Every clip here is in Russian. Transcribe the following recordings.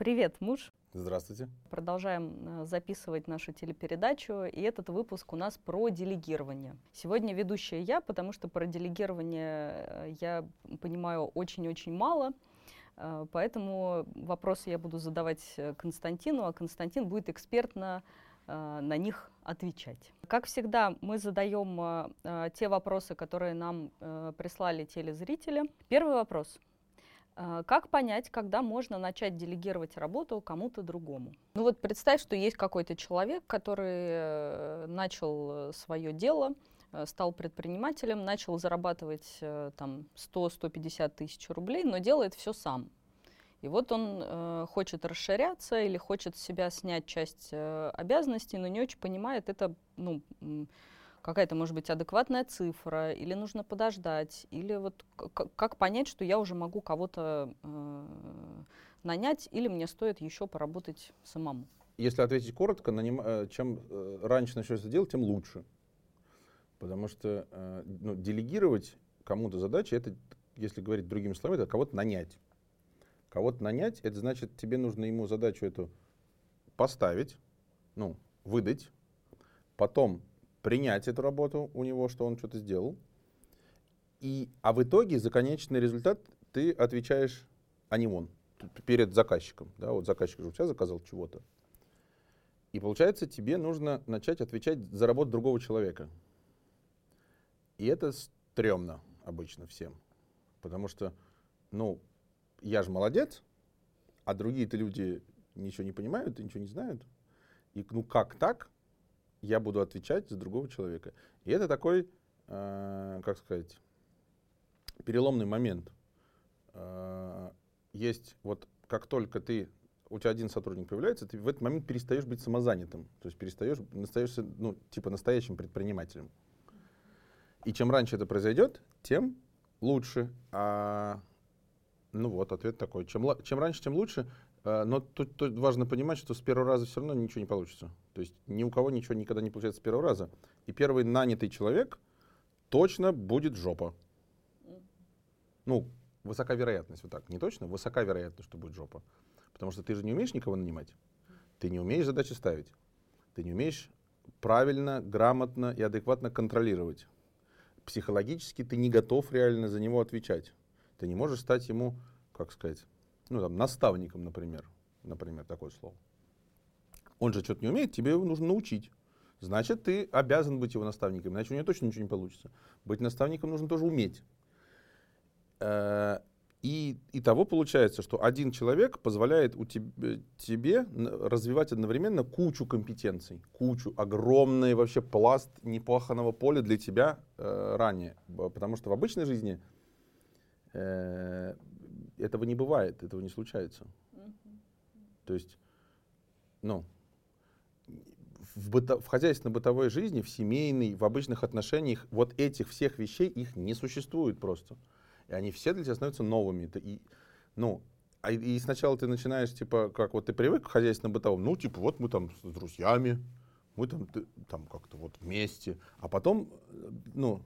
Привет, муж. Здравствуйте. Продолжаем э, записывать нашу телепередачу, и этот выпуск у нас про делегирование. Сегодня ведущая я, потому что про делегирование э, я понимаю очень-очень мало, э, поэтому вопросы я буду задавать Константину, а Константин будет экспертно на них отвечать. Как всегда, мы задаем те вопросы, которые нам прислали телезрители. Первый вопрос. А, как понять, когда можно начать делегировать работу кому-то другому? Ну вот представь, что есть какой-то человек, который э, начал свое дело, э, стал предпринимателем, начал зарабатывать э, там 100-150 тысяч рублей, но делает все сам. И вот он э, хочет расширяться или хочет с себя снять часть э, обязанностей, но не очень понимает это, ну, какая-то, может быть, адекватная цифра, или нужно подождать, или вот как понять, что я уже могу кого-то э, нанять, или мне стоит еще поработать самому? Если ответить коротко, наним, э, чем э, раньше начнешь это делать, тем лучше. Потому что э, ну, делегировать кому-то задачи, это, если говорить другими словами, это кого-то нанять. Кого-то нанять, это значит, тебе нужно ему задачу эту поставить, ну, выдать, потом принять эту работу у него, что он что-то сделал. И, а в итоге за конечный результат ты отвечаешь, а не он, перед заказчиком. Да, вот заказчик же у тебя заказал чего-то. И получается, тебе нужно начать отвечать за работу другого человека. И это стрёмно обычно всем. Потому что, ну, я же молодец, а другие-то люди ничего не понимают и ничего не знают. И ну как так? Я буду отвечать за другого человека. И это такой, э, как сказать, переломный момент. Э, есть вот как только ты у тебя один сотрудник появляется, ты в этот момент перестаешь быть самозанятым, то есть перестаешь, остаешься, ну, типа настоящим предпринимателем. И чем раньше это произойдет, тем лучше. А, ну вот, ответ такой. Чем, чем раньше, тем лучше. А, но тут, тут важно понимать, что с первого раза все равно ничего не получится. То есть ни у кого ничего никогда не получается с первого раза. И первый нанятый человек точно будет жопа. Ну, высока вероятность, вот так, не точно, высока вероятность, что будет жопа. Потому что ты же не умеешь никого нанимать. Ты не умеешь задачи ставить. Ты не умеешь правильно, грамотно и адекватно контролировать. Психологически ты не готов реально за него отвечать. Ты не можешь стать ему, как сказать, ну, там, наставником, например, например, такое слово. Он же что-то не умеет, тебе его нужно научить. Значит, ты обязан быть его наставником, иначе у него точно ничего не получится. Быть наставником нужно тоже уметь. Э, и, и того получается, что один человек позволяет у тебе, тебе развивать одновременно кучу компетенций, кучу, огромный вообще пласт непаханного поля для тебя э, ранее. Потому что в обычной жизни э, этого не бывает, этого не случается. То есть, ну, в, быто, в хозяйственно-бытовой жизни, в семейной, в обычных отношениях вот этих всех вещей, их не существует просто. И они все для тебя становятся новыми. Это и, ну, а, и сначала ты начинаешь, типа, как вот ты привык к хозяйственно-бытовому, ну, типа, вот мы там с друзьями, мы там, там как-то вот вместе. А потом, ну,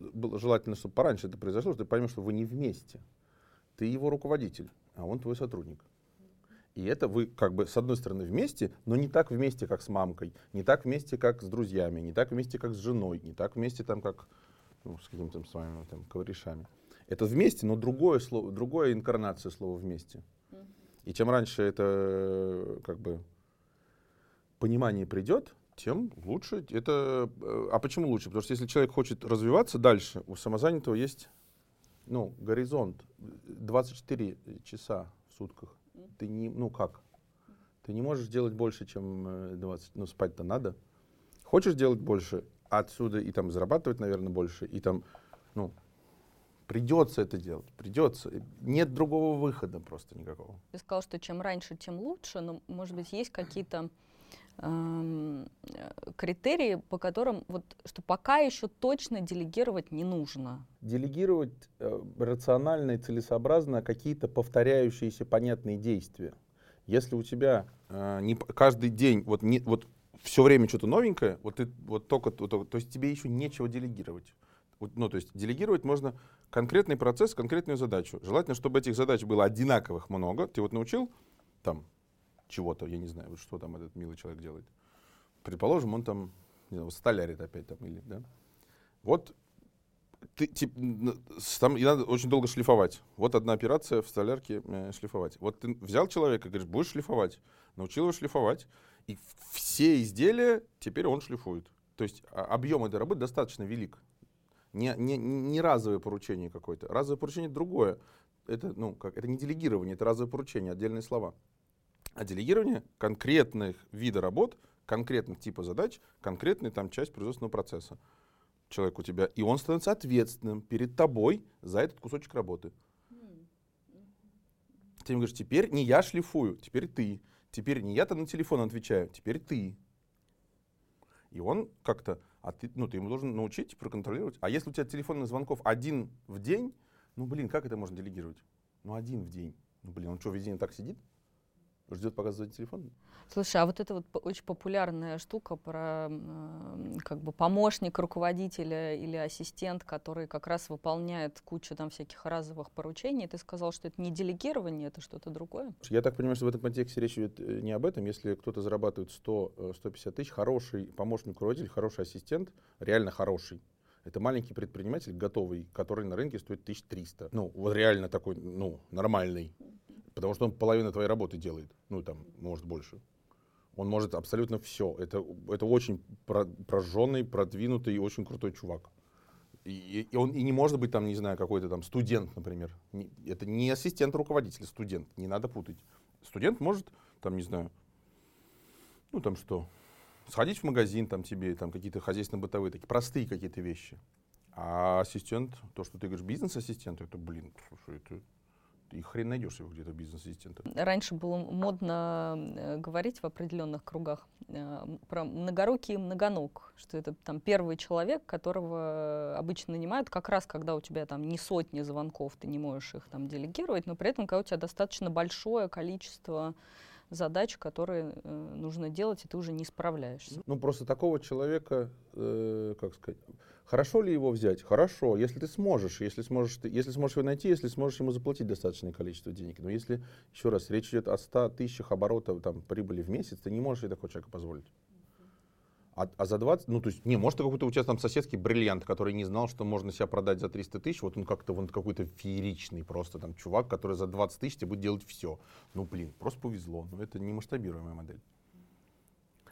было желательно, чтобы пораньше это произошло, что ты поймешь, что вы не вместе. Ты его руководитель, а он твой сотрудник. И это вы как бы с одной стороны вместе, но не так вместе, как с мамкой, не так вместе, как с друзьями, не так вместе, как с женой, не так вместе, там, как ну, с какими-то своими там, корешами. Это вместе, но другое слово, другая инкарнация слова вместе. И чем раньше это как бы понимание придет, тем лучше. Это, э, а почему лучше? Потому что если человек хочет развиваться дальше, у самозанятого есть ну, горизонт 24 часа в сутках. Ты не, ну как? Ты не можешь делать больше, чем 20. Э, ну, спать-то надо. Хочешь делать больше, отсюда и там зарабатывать, наверное, больше, и там, ну, придется это делать, придется. Нет другого выхода просто никакого. Ты сказал, что чем раньше, тем лучше, но, может быть, есть какие-то критерии, по которым вот, что пока еще точно делегировать не нужно. Делегировать э, рационально и целесообразно какие-то повторяющиеся понятные действия. Если у тебя э, не, каждый день вот, не, вот все время что-то новенькое, вот ты вот только, вот, то есть тебе еще нечего делегировать. Вот, ну, то есть делегировать можно конкретный процесс, конкретную задачу. Желательно, чтобы этих задач было одинаковых много. Ты вот научил там чего-то, я не знаю, вот что там этот милый человек делает. Предположим, он там, не знаю, столярит опять там или, да. Вот ты, тип, там и надо очень долго шлифовать. Вот одна операция в столярке э, шлифовать. Вот ты взял человека, говоришь, будешь шлифовать, научил его шлифовать, и все изделия теперь он шлифует. То есть а, объем этой работы достаточно велик. Не, не, не разовое поручение какое-то. Разовое поручение другое. Это, ну, как, это не делегирование, это разовое поручение, отдельные слова. А делегирование конкретных вида работ, конкретных типа задач, конкретная там часть производственного процесса. Человек у тебя, и он становится ответственным перед тобой за этот кусочек работы. Ты ему говоришь, теперь не я шлифую, теперь ты. Теперь не я-то на телефон отвечаю, теперь ты. И он как-то, а ты, ну, ты ему должен научить проконтролировать. А если у тебя телефонных звонков один в день, ну, блин, как это можно делегировать? Ну, один в день. Ну, блин, он что, весь день так сидит? Ждет, пока звонит телефон. Слушай, а вот это вот очень популярная штука про как бы помощник руководителя или ассистент, который как раз выполняет кучу там всяких разовых поручений, ты сказал, что это не делегирование, это что-то другое? Я так понимаю, что в этом контексте речь идет э, не об этом. Если кто-то зарабатывает 100-150 э, тысяч, хороший помощник руководитель, хороший ассистент, реально хороший, это маленький предприниматель, готовый, который на рынке стоит 1300. Ну, вот реально такой, ну, нормальный. Потому что он половину твоей работы делает. Ну, там, может, больше. Он может абсолютно все. Это, это очень прожженный, продвинутый и очень крутой чувак. И, и он и не может быть там, не знаю, какой-то там студент, например. Не, это не ассистент руководителя, студент. Не надо путать. Студент может, там, не знаю, ну там что, сходить в магазин, там тебе там какие-то хозяйственно-бытовые, такие простые какие-то вещи. А ассистент, то, что ты говоришь, бизнес-ассистент, это, блин, слушай, это и хрен найдешь его где-то бизнес-ассистента. Раньше было модно э, говорить в определенных кругах э, про многорукий и многоног, что это там первый человек, которого обычно нанимают как раз, когда у тебя там не сотни звонков, ты не можешь их там делегировать, но при этом, когда у тебя достаточно большое количество задач, которые э, нужно делать, и ты уже не справляешься. Ну, просто такого человека, э, как сказать, хорошо ли его взять? Хорошо, если ты сможешь, если сможешь, ты, если сможешь его найти, если сможешь ему заплатить достаточное количество денег. Но если, еще раз, речь идет о 100 тысячах оборотов там, прибыли в месяц, ты не можешь себе такого человека позволить. А, а за 20, ну то есть, не, может какой-то у тебя там соседский бриллиант, который не знал, что можно себя продать за 300 тысяч, вот он как-то, он какой-то фееричный просто там чувак, который за 20 тысяч тебе будет делать все. Ну блин, просто повезло, но это не масштабируемая модель.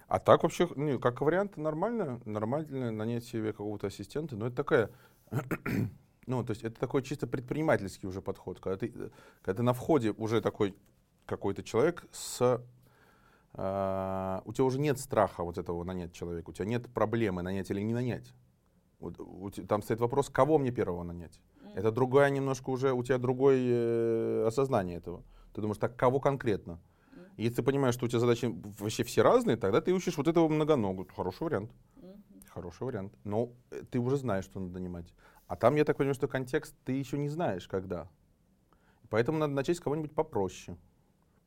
А так вообще, ну, как вариант, нормально, нормально нанять себе какого-то ассистента, но это такая, ну то есть это такой чисто предпринимательский уже подход, когда ты, когда ты на входе уже такой какой-то человек с Uh, у тебя уже нет страха вот этого нанять человека, у тебя нет проблемы нанять или не нанять. Вот, у, там стоит вопрос, кого мне первого нанять. Mm-hmm. Это другая немножко уже, у тебя другое э, осознание этого. Ты думаешь, так кого конкретно? Если ты понимаешь, что у тебя задачи вообще все разные, тогда ты ищешь вот этого многоногу. Хороший вариант. Mm-hmm. Хороший вариант. Но э, ты уже знаешь, что надо нанимать. А там, я так понимаю, что контекст ты еще не знаешь, когда. Поэтому надо начать с кого-нибудь попроще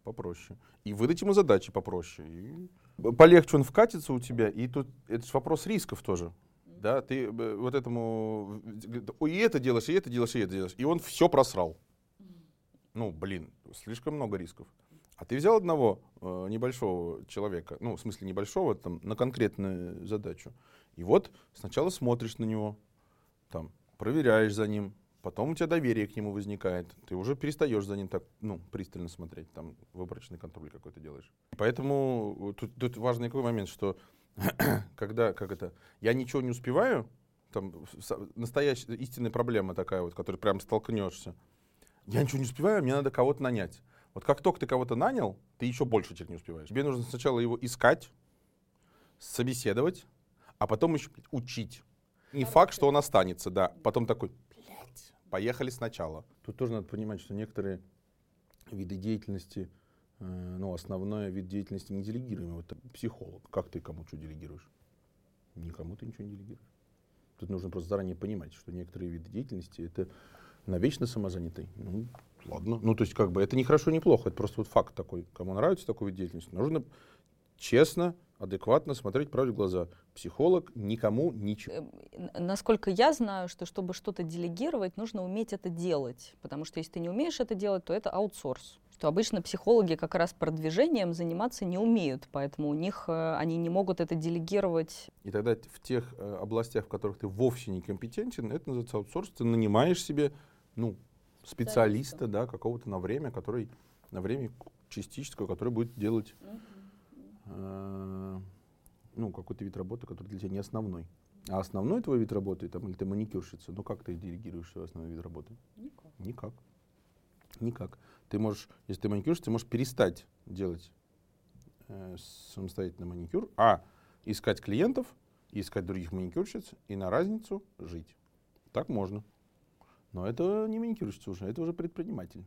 попроще. И выдать ему задачи попроще. И полегче он вкатится у тебя, и тут это же вопрос рисков тоже. Да, ты э, вот этому и это делаешь, и это делаешь, и это делаешь. И он все просрал. Ну, блин, слишком много рисков. А ты взял одного э, небольшого человека, ну, в смысле небольшого, там, на конкретную задачу. И вот сначала смотришь на него, там, проверяешь за ним, Потом у тебя доверие к нему возникает. Ты уже перестаешь за ним так ну, пристально смотреть. Там выборочный контроль какой-то делаешь. Поэтому тут, тут важный какой момент, что когда, как это, я ничего не успеваю, там настоящая истинная проблема такая вот, которой прям столкнешься. Я ничего не успеваю, мне надо кого-то нанять. Вот как только ты кого-то нанял, ты еще больше теперь не успеваешь. Тебе нужно сначала его искать, собеседовать, а потом еще учить. Не факт, что он останется, да. Потом такой, Поехали сначала. Тут тоже надо понимать, что некоторые виды деятельности, э, ну, основной вид деятельности не делегируемый. Вот психолог. Как ты кому что делегируешь? Никому ты ничего не делегируешь. Тут нужно просто заранее понимать, что некоторые виды деятельности это навечно самозанятый. Ну, ладно. Ну, то есть, как бы, это не хорошо, не плохо. Это просто вот факт такой. Кому нравится такой вид деятельности, нужно честно адекватно смотреть правде в глаза. Психолог никому ничего. Эм, насколько я знаю, что чтобы что-то делегировать, нужно уметь это делать. Потому что если ты не умеешь это делать, то это аутсорс. то обычно психологи как раз продвижением заниматься не умеют, поэтому у них э, они не могут это делегировать. И тогда в тех э, областях, в которых ты вовсе не компетентен, это называется аутсорс, ты нанимаешь себе ну, специалиста, да, какого-то на время, который на время частического, который будет делать э, ну, какой-то вид работы, который для тебя не основной. А основной твой вид работы, там, или ты маникюрщица, ну как ты делегируешь свой основной вид работы? Никак. Никак. Никак. Ты можешь, если ты маникюрщица, ты можешь перестать делать э, самостоятельно маникюр, а искать клиентов, искать других маникюрщиц и на разницу жить. Так можно. Но это не маникюрщица уже, это уже предприниматель.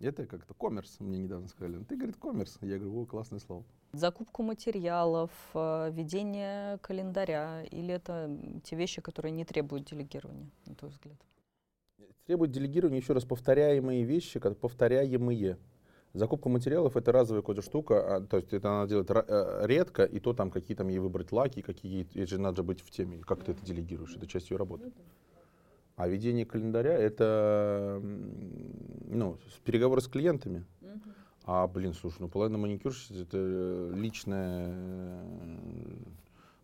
Это как-то коммерс, мне недавно сказали. «Ну, ты, говорит, коммерс. Я говорю, о, классное слово. Закупку материалов, э, ведение календаря, или это те вещи, которые не требуют делегирования, на твой взгляд? Требует делегирования, еще раз, повторяемые вещи, как повторяемые. Закупка материалов это разовая какая-то штука, а, то есть это надо делать э, редко, и то там какие там ей выбрать лаки, какие, это же надо быть в теме. Как ты это делегируешь? Это часть ее работы. А ведение календаря это ну, переговоры с клиентами. А, блин, слушай, ну половина маникюрщиц это личная...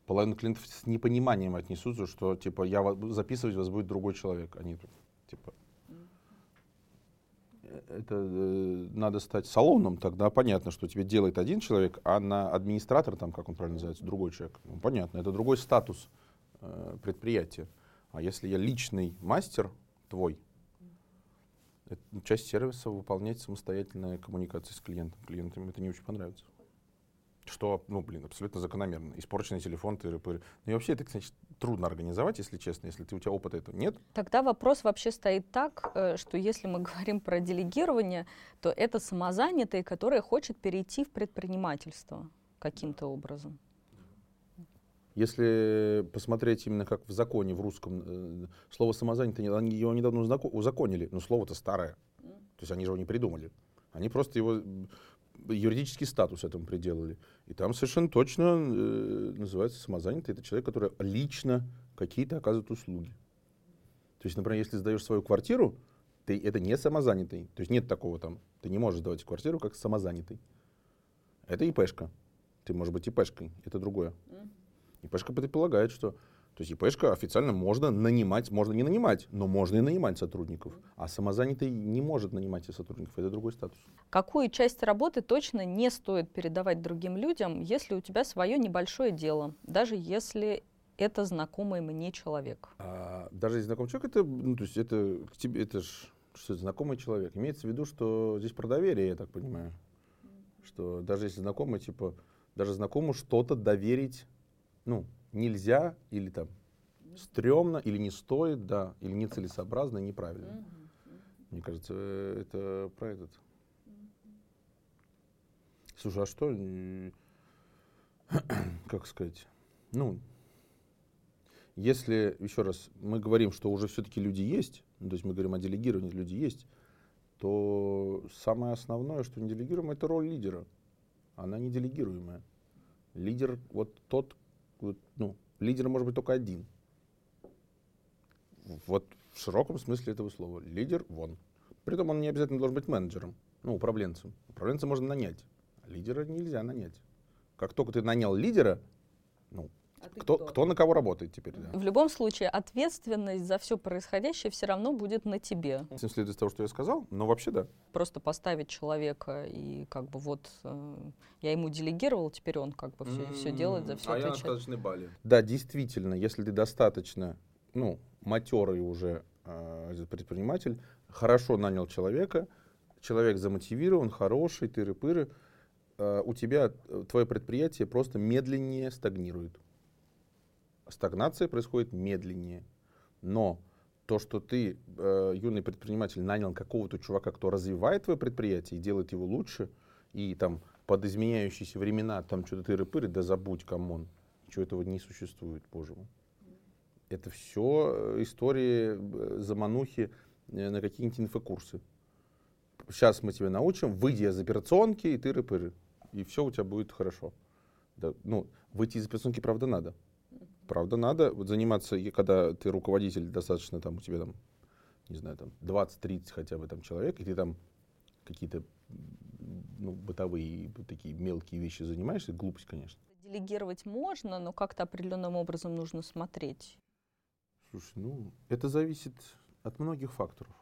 Половина клиентов с непониманием отнесутся, что типа я записывать вас будет другой человек. Они типа э, это э, надо стать салоном, тогда понятно, что тебе делает один человек, а на администратор, там, как он правильно называется, другой человек. Ну, понятно, это другой статус э, предприятия. А если я личный мастер твой, это часть сервиса выполнять самостоятельная коммуникация с клиентом. Клиентам это не очень понравится. Что, ну, блин, абсолютно закономерно. Испорченный телефон, ты Ну и вообще это, кстати, трудно организовать, если честно, если ты, у тебя опыта этого нет. Тогда вопрос вообще стоит так, э, что если мы говорим про делегирование, то это самозанятый, который хочет перейти в предпринимательство каким-то образом. Если посмотреть именно как в законе, в русском, э, слово самозанятый, они его недавно узаконили, но слово-то старое. То есть они же его не придумали. Они просто его юридический статус этому приделали. И там совершенно точно э, называется самозанятый. Это человек, который лично какие-то оказывает услуги. То есть, например, если сдаешь свою квартиру, ты, это не самозанятый. То есть нет такого там. Ты не можешь сдавать квартиру как самозанятый. Это ИПшка. Ты можешь быть ИПшкой. Это другое. ИПшка предполагает, что то есть ИПшка официально можно нанимать, можно не нанимать, но можно и нанимать сотрудников. А самозанятый не может нанимать и сотрудников, это другой статус. Какую часть работы точно не стоит передавать другим людям, если у тебя свое небольшое дело, даже если это знакомый мне человек? А, даже если знакомый человек, это, ну, то есть это к тебе, это ж что это, знакомый человек. Имеется в виду, что здесь про доверие, я так понимаю. Что даже если знакомый, типа, даже знакомому что-то доверить ну, нельзя или там стрёмно, или не стоит, да, или нецелесообразно, неправильно. Мне кажется, это про этот. Слушай, а что, как сказать, ну, если, еще раз, мы говорим, что уже все-таки люди есть, ну, то есть мы говорим о делегировании, люди есть, то самое основное, что не делегируем, это роль лидера. Она не делегируемая. Лидер, вот тот, ну, лидер может быть только один. Вот в широком смысле этого слова. Лидер вон. Притом он не обязательно должен быть менеджером, ну, управленцем. Управленца можно нанять, а лидера нельзя нанять. Как только ты нанял лидера, ну, а кто, кто? кто на кого работает теперь? Да. В любом случае, ответственность за все происходящее все равно будет на тебе. Этим следует из того, что я сказал, но вообще да. Просто поставить человека и как бы вот э, я ему делегировал, теперь он как бы все, mm-hmm. все делает, за все а отвечает. я на сказочной бали. Да, действительно, если ты достаточно, ну, матерый уже э, предприниматель, хорошо нанял человека, человек замотивирован, хороший, тыры-пыры, э, у тебя э, твое предприятие просто медленнее стагнирует стагнация происходит медленнее. Но то, что ты, э, юный предприниматель, нанял какого-то чувака, кто развивает твое предприятие и делает его лучше, и там под изменяющиеся времена там что-то тыры-пыры, да забудь, come on. Ничего этого не существует, боже мой. Это все э, истории э, заманухи э, на какие-нибудь инфокурсы. Сейчас мы тебя научим, выйди из операционки, и тыры-пыры. И все у тебя будет хорошо. Да, ну, выйти из операционки, правда, надо. Правда, надо вот заниматься, и когда ты руководитель, достаточно там у тебя там, не знаю, там 20-30 хотя бы там человек, и ты там какие-то ну, бытовые такие мелкие вещи занимаешься, глупость, конечно. Делегировать можно, но как-то определенным образом нужно смотреть. Слушай, ну, это зависит от многих факторов.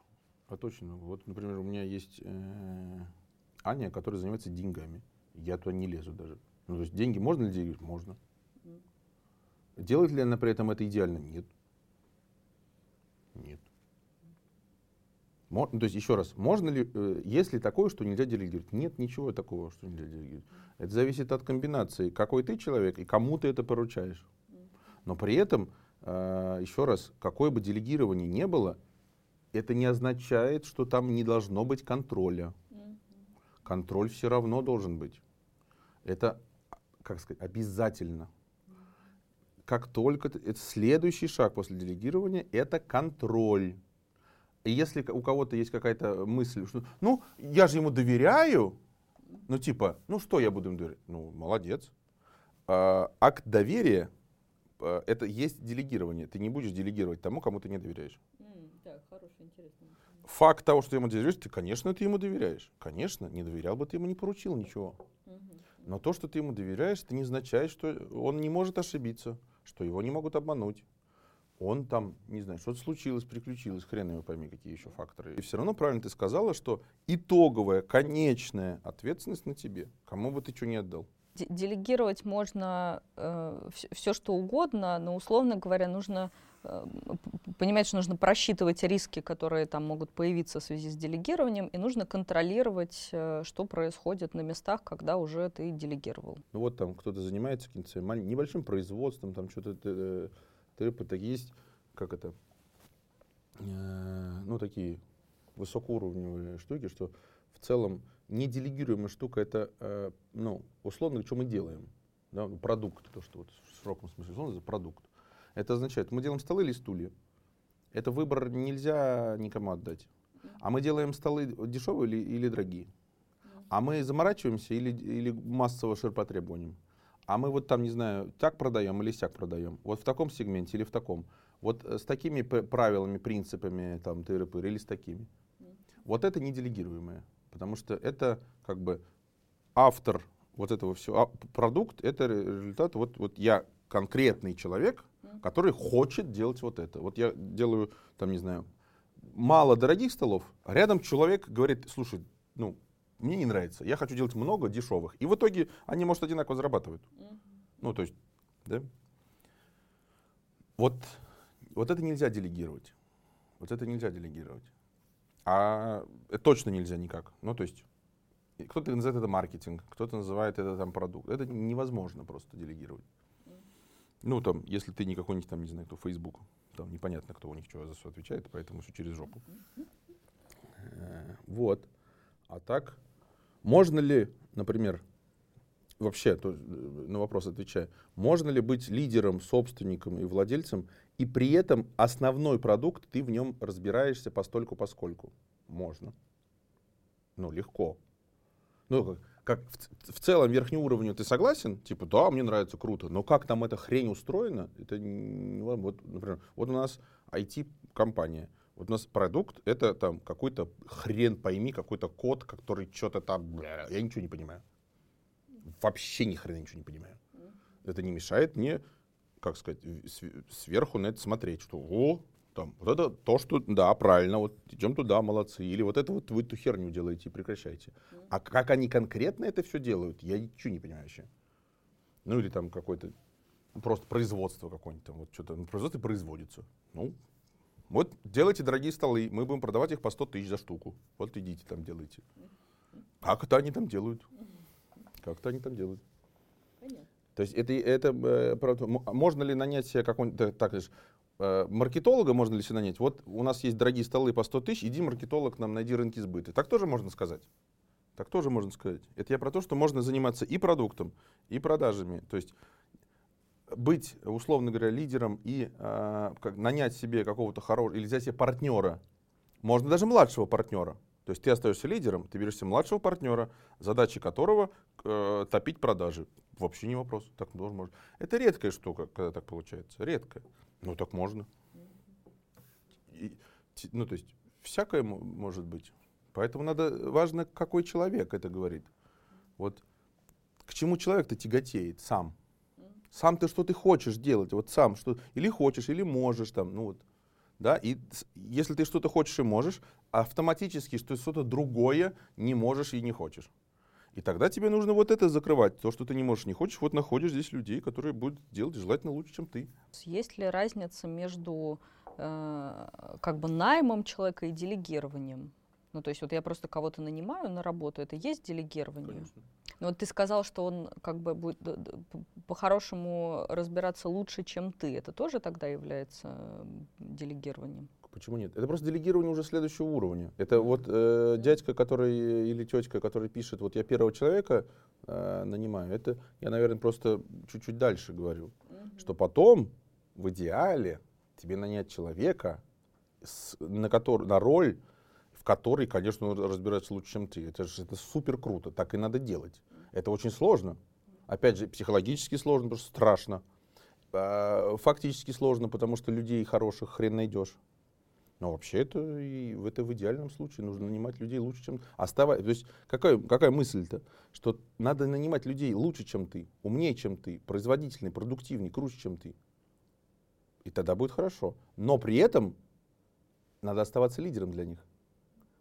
От очень много. Вот, например, у меня есть э, Аня, которая занимается деньгами. Я туда не лезу даже. Ну, то есть деньги можно ли делегировать? Можно. Делает ли она при этом это идеально? Нет. Нет. Мо, ну, то есть, еще раз, можно ли, э, есть ли такое, что нельзя делегировать? Нет ничего такого, что нельзя делегировать. Это зависит от комбинации, какой ты человек и кому ты это поручаешь. Но при этом, э, еще раз, какое бы делегирование ни было, это не означает, что там не должно быть контроля. Контроль все равно должен быть. Это, как сказать, обязательно. Как только это следующий шаг после делегирования, это контроль. И если у кого-то есть какая-то мысль, что, ну, я же ему доверяю, ну, типа, ну, что я буду ему доверять? Ну, молодец. А, акт доверия а, это есть делегирование. Ты не будешь делегировать тому, кому ты не доверяешь. Mm, да, хороший, интересный. Факт того, что ты ему доверяешь, ты, конечно, ты ему доверяешь. Конечно, не доверял бы, ты ему не поручил ничего. Но то, что ты ему доверяешь, это не означает, что он не может ошибиться, что его не могут обмануть он там, не знаю, что-то случилось, приключилось, хрен его пойми, какие еще факторы. И все равно правильно ты сказала, что итоговая, конечная ответственность на тебе, кому бы ты что ни отдал. Делегировать можно э, все, что угодно, но, условно говоря, нужно понимать, что нужно просчитывать риски, которые там могут появиться в связи с делегированием, и нужно контролировать, э, что происходит на местах, когда уже ты делегировал. Ну вот там кто-то занимается каким-то небольшим производством, там что-то э, Трепы так есть, как это, э, ну, такие высокоуровневые штуки, что в целом неделегируемая штука это, э, ну, условно, что мы делаем. Да, ну, продукт, то, что вот в широком смысле слова, это продукт. Это означает, мы делаем столы или стулья. Это выбор нельзя никому отдать. А мы делаем столы дешевые или, или дорогие. А мы заморачиваемся или, или массово ширпотребованием а мы вот там, не знаю, так продаем или сяк продаем, вот в таком сегменте или в таком, вот э, с такими правилами, принципами, там, тыры или с такими. Вот это не делегируемое, потому что это как бы автор вот этого всего, а, продукт, это результат, вот, вот я конкретный человек, который хочет делать вот это. Вот я делаю, там, не знаю, мало дорогих столов, а рядом человек говорит, слушай, ну, мне не нравится, я хочу делать много дешевых. И в итоге они, может, одинаково зарабатывают. Mm-hmm. Ну, то есть, да? Вот, вот это нельзя делегировать. Вот это нельзя делегировать. А это точно нельзя никак. Ну, то есть, кто-то называет это маркетинг, кто-то называет это там продукт. Это невозможно просто делегировать. Ну, там, если ты не какой-нибудь там, не знаю, кто, Facebook, там непонятно, кто у них что за все отвечает, поэтому все через жопу. Э, вот. А так, можно ли, например, вообще то, на вопрос отвечая, можно ли быть лидером, собственником и владельцем, и при этом основной продукт, ты в нем разбираешься постольку поскольку? Можно. Ну, легко. Ну, как, как в, в целом верхнему уровню ты согласен? Типа, да, мне нравится, круто. Но как там эта хрень устроена, это вот, например, вот у нас IT-компания – вот у нас продукт — это там какой-то хрен пойми, какой-то код, который что-то там... Бля, я ничего не понимаю. Вообще ни хрена ничего не понимаю. Это не мешает мне, как сказать, сверху на это смотреть, что о, там, вот это то, что, да, правильно, вот идем туда, молодцы. Или вот это вот вы эту херню делаете и прекращайте. А как они конкретно это все делают, я ничего не понимаю вообще. Ну или там какое-то просто производство какое-нибудь там, вот что-то на производстве производится. Ну, вот делайте дорогие столы, мы будем продавать их по 100 тысяч за штуку. Вот идите там делайте. Как это они там делают? Как это они там делают? Понятно. То есть это, это э, можно ли нанять себе какой-нибудь, так лишь, маркетолога можно ли себе нанять? Вот у нас есть дорогие столы по 100 тысяч, иди маркетолог нам найди рынки сбыта. Так тоже можно сказать. Так тоже можно сказать. Это я про то, что можно заниматься и продуктом, и продажами. То есть быть, условно говоря, лидером и э, как, нанять себе какого-то хорошего, или взять себе партнера, можно даже младшего партнера. То есть ты остаешься лидером, ты берешь себе младшего партнера, задача которого э, топить продажи. Вообще не вопрос. Так тоже можно. Это редкая штука, когда так получается. Редкая. Ну так можно. И, ну то есть всякое может быть. Поэтому надо, важно, какой человек это говорит. Вот к чему человек-то тяготеет сам. Сам ты что ты хочешь делать, вот сам что, или хочешь, или можешь там, ну вот, да, и если ты что-то хочешь и можешь, автоматически что что-то другое не можешь и не хочешь. И тогда тебе нужно вот это закрывать. То, что ты не можешь, не хочешь, вот находишь здесь людей, которые будут делать желательно лучше, чем ты. Есть ли разница между э, как бы наймом человека и делегированием? Ну, то есть вот я просто кого-то нанимаю на работу, это есть делегирование? Конечно. Но вот ты сказал, что он как бы будет по-хорошему разбираться лучше, чем ты. Это тоже тогда является делегированием? Почему нет? Это просто делегирование уже следующего уровня. Это вот э, дядька, который или тетка, который пишет, вот я первого человека э, нанимаю. Это я, наверное, просто чуть-чуть дальше говорю, mm-hmm. что потом в идеале тебе нанять человека, с, на, который, на роль, в которой, конечно, он разбирается лучше, чем ты. Это же это супер круто, так и надо делать. Это очень сложно. Опять же, психологически сложно, потому что страшно. А, фактически сложно, потому что людей хороших хрен найдешь. Но вообще это, и, это в идеальном случае нужно нанимать людей лучше, чем... Оставай, то есть какая, какая мысль-то? Что надо нанимать людей лучше, чем ты, умнее, чем ты, производительнее, продуктивнее, круче, чем ты. И тогда будет хорошо. Но при этом надо оставаться лидером для них.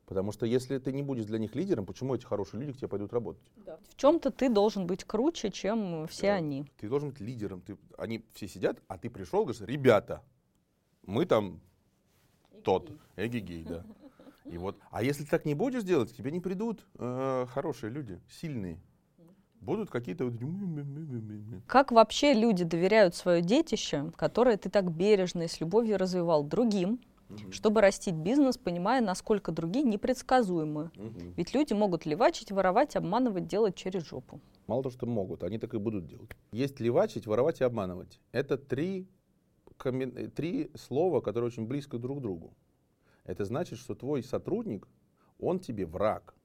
Потому что если ты не будешь для них лидером, почему эти хорошие люди к тебе пойдут работать? Да. В чем-то ты должен быть круче, чем все да. они. Ты должен быть лидером. Ты, они все сидят, а ты пришел, говоришь, ребята, мы там. Тот, эгегей, да. И вот, а если ты так не будешь делать, к тебе не придут э, хорошие люди, сильные. Будут какие-то вот... Как вообще люди доверяют свое детище, которое ты так бережно и с любовью развивал другим, угу. чтобы растить бизнес, понимая, насколько другие непредсказуемы. Угу. Ведь люди могут левачить, воровать, обманывать, делать через жопу. Мало того, что могут, они так и будут делать. Есть левачить, воровать и обманывать. Это три, три слова, которые очень близко друг к другу. Это значит, что твой сотрудник, он тебе враг.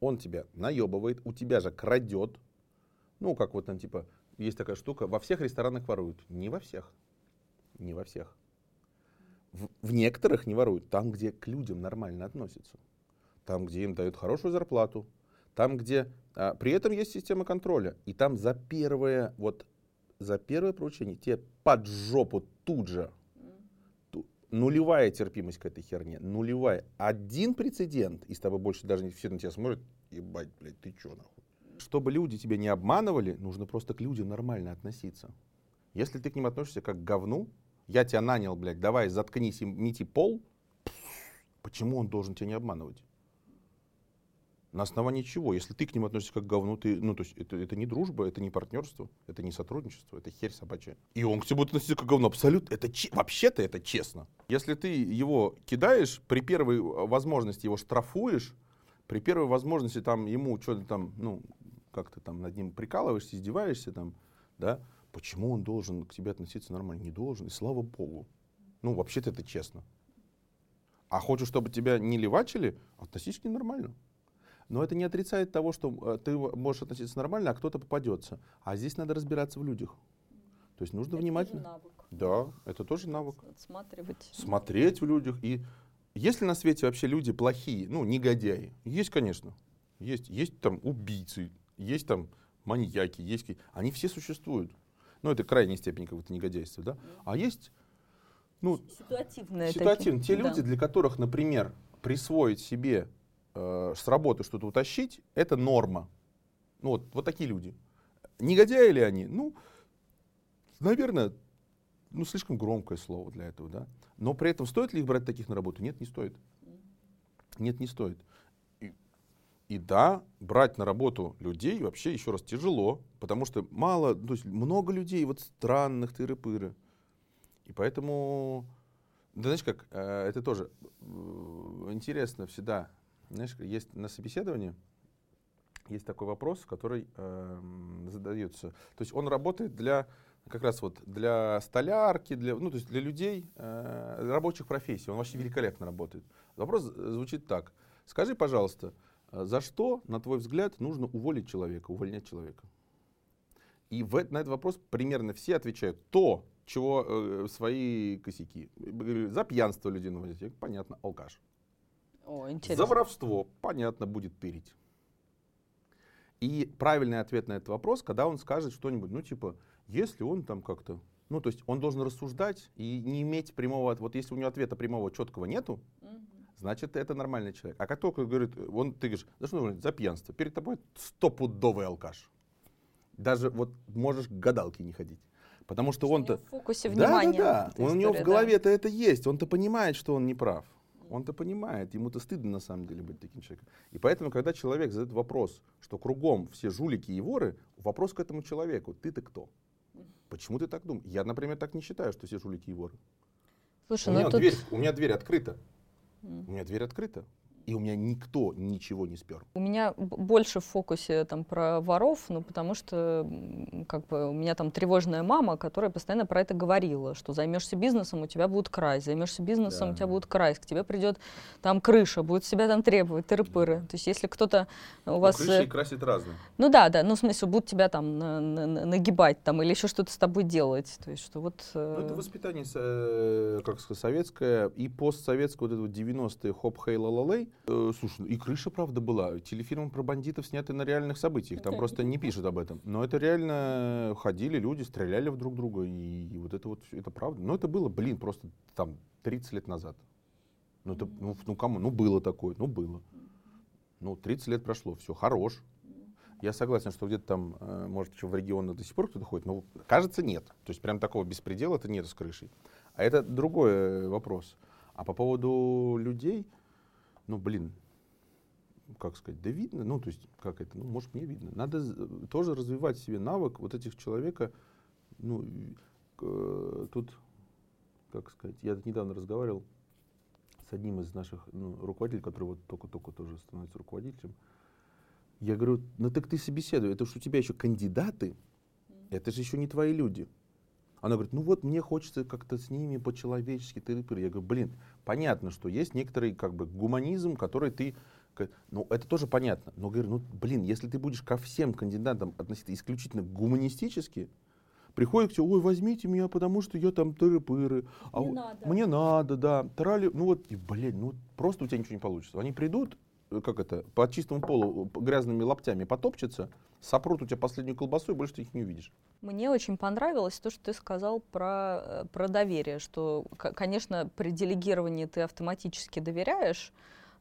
Он тебя наебывает, у тебя же крадет. Ну, как вот там типа, есть такая штука, во всех ресторанах воруют. Не во всех. Не во всех. В, в некоторых не воруют, там, где к людям нормально относятся, там, где им дают хорошую зарплату, там, где а, при этом есть система контроля, и там за первое, вот за первое поручение тебе под жопу тут же нулевая терпимость к этой херне, нулевая. Один прецедент, и с тобой больше даже не все на тебя смотрят, ебать, блядь, ты чё нахуй. Чтобы люди тебя не обманывали, нужно просто к людям нормально относиться. Если ты к ним относишься как к говну, я тебя нанял, блядь, давай заткнись и мети пол, почему он должен тебя не обманывать? На основании чего? Если ты к ним относишься как к говну, ты, ну, то есть это, это не дружба, это не партнерство, это не сотрудничество, это херь собачья. И он к тебе будет относиться как к говну. Абсолютно. Это вообще-то это честно. Если ты его кидаешь, при первой возможности его штрафуешь, при первой возможности там ему что-то там, ну, как то там над ним прикалываешься, издеваешься там, да, Почему он должен к тебе относиться нормально? Не должен, и слава богу. Ну, вообще-то это честно. А хочешь, чтобы тебя не левачили, относись к ним нормально. Но это не отрицает того, что э, ты можешь относиться нормально, а кто-то попадется. А здесь надо разбираться в людях. То есть нужно это внимательно. Тоже навык. Да, это тоже навык. Смотреть. Смотреть в людях. И есть ли на свете вообще люди плохие, ну, негодяи? Есть, конечно. Есть, есть там убийцы, есть там маньяки, есть... Они все существуют. Ну, это крайняя степень какого-то негодяйства, да? А есть, ну, ситуативные ситуативные. Те люди, для которых, например, присвоить себе э, с работы что-то утащить, это норма. Ну, вот, вот такие люди. Негодяи ли они? Ну, наверное, ну, слишком громкое слово для этого, да? Но при этом стоит ли их брать таких на работу? Нет, не стоит. Нет, не стоит. И да, брать на работу людей вообще еще раз тяжело, потому что мало, то есть много людей вот странных тыры-пыры. И поэтому, да знаешь как, э, это тоже э, интересно всегда. Знаешь, есть на собеседовании, есть такой вопрос, который э, задается. То есть он работает для как раз вот для столярки, для, ну, то есть для людей э, рабочих профессий. Он вообще великолепно работает. Вопрос звучит так. Скажи, пожалуйста, а за что, на твой взгляд, нужно уволить человека, увольнять человека? И в, на этот вопрос примерно все отвечают то, чего э, свои косяки. За пьянство людей наводить, понятно, алкаш. О, За интересно. воровство, понятно, будет тырить. И правильный ответ на этот вопрос, когда он скажет что-нибудь, ну типа, если он там как-то, ну то есть он должен рассуждать и не иметь прямого, от- вот если у него ответа прямого, четкого нету, значит это нормальный человек. А как только говорит, он, ты говоришь, за что говорит? За пьянство. Перед тобой стопудовый алкаш. Даже вот можешь к гадалке не ходить. Потому что он-то... В фокусе Да, внимания. да, да. эта Он, у него в история, да. голове-то это есть. Он-то понимает, что он не прав. Он-то понимает. Ему-то стыдно на самом деле быть таким человеком. И поэтому, когда человек задает вопрос, что кругом все жулики и воры, вопрос к этому человеку. Ты-то кто? Почему ты так думаешь? Я, например, так не считаю, что все жулики и воры. Слушай, у, ну меня тут... дверь, у меня дверь открыта. М. У меня дверь открыта. И у меня никто ничего не спер. У меня больше в фокусе там про воров, ну потому что как бы у меня там тревожная мама, которая постоянно про это говорила, что займешься бизнесом, у тебя будут красть, займешься бизнесом, у тебя Да. будут красть, к тебе придет там крыша, будет себя там требовать, тыры-пыры. То есть если кто-то у вас... э, красит разные. Ну да, да, ну в смысле будут тебя там на- на- на- нагибать там или еще что-то с тобой делать. То есть что вот... э, Ну, это воспитание, э, как сказать, советское и постсоветское, вот это вот 90-е, хоп, хей, ла-ла-лей. Э, слушай, ну и крыша, правда, была. Телефильмы про бандитов сняты на реальных событиях, там просто не пишут об этом. Но это реально ходили люди, стреляли в друг друга, и, и вот это вот, это правда. Но это было, блин, просто там 30 лет назад. Ну, это, ну, ну кому? Ну, было такое, ну, было. Ну, 30 лет прошло, все, хорош. Я согласен, что где-то там, э, может, еще в регионах до сих пор кто-то ходит, но кажется, нет. То есть прям такого беспредела это нет с крышей. А это другой э, вопрос. А по поводу людей, ну, блин, как сказать, да видно, ну, то есть, как это, ну, может, мне видно. Надо тоже развивать себе навык вот этих человека, ну, э, тут, как сказать, я недавно разговаривал с одним из наших ну, руководителей, который вот только-только тоже становится руководителем. Я говорю, ну так ты собеседуй, это что у тебя еще кандидаты, это же еще не твои люди. Она говорит, ну вот мне хочется как-то с ними по-человечески тыры Я говорю, блин, понятно, что есть некоторый как бы гуманизм, который ты, ну это тоже понятно. Но говорю, ну блин, если ты будешь ко всем кандидатам относиться исключительно гуманистически, приходит к тебе, ой, возьмите меня, потому что я там тыры-пыры. а Мне вот надо. Мне надо, да. Тарали, ну вот, и, блин, ну просто у тебя ничего не получится. Они придут, как это, по чистому полу грязными лаптями потопчутся, сопрут у тебя последнюю колбасу, и больше ты их не увидишь. Мне очень понравилось то, что ты сказал про, э, про доверие, что, конечно, при делегировании ты автоматически доверяешь,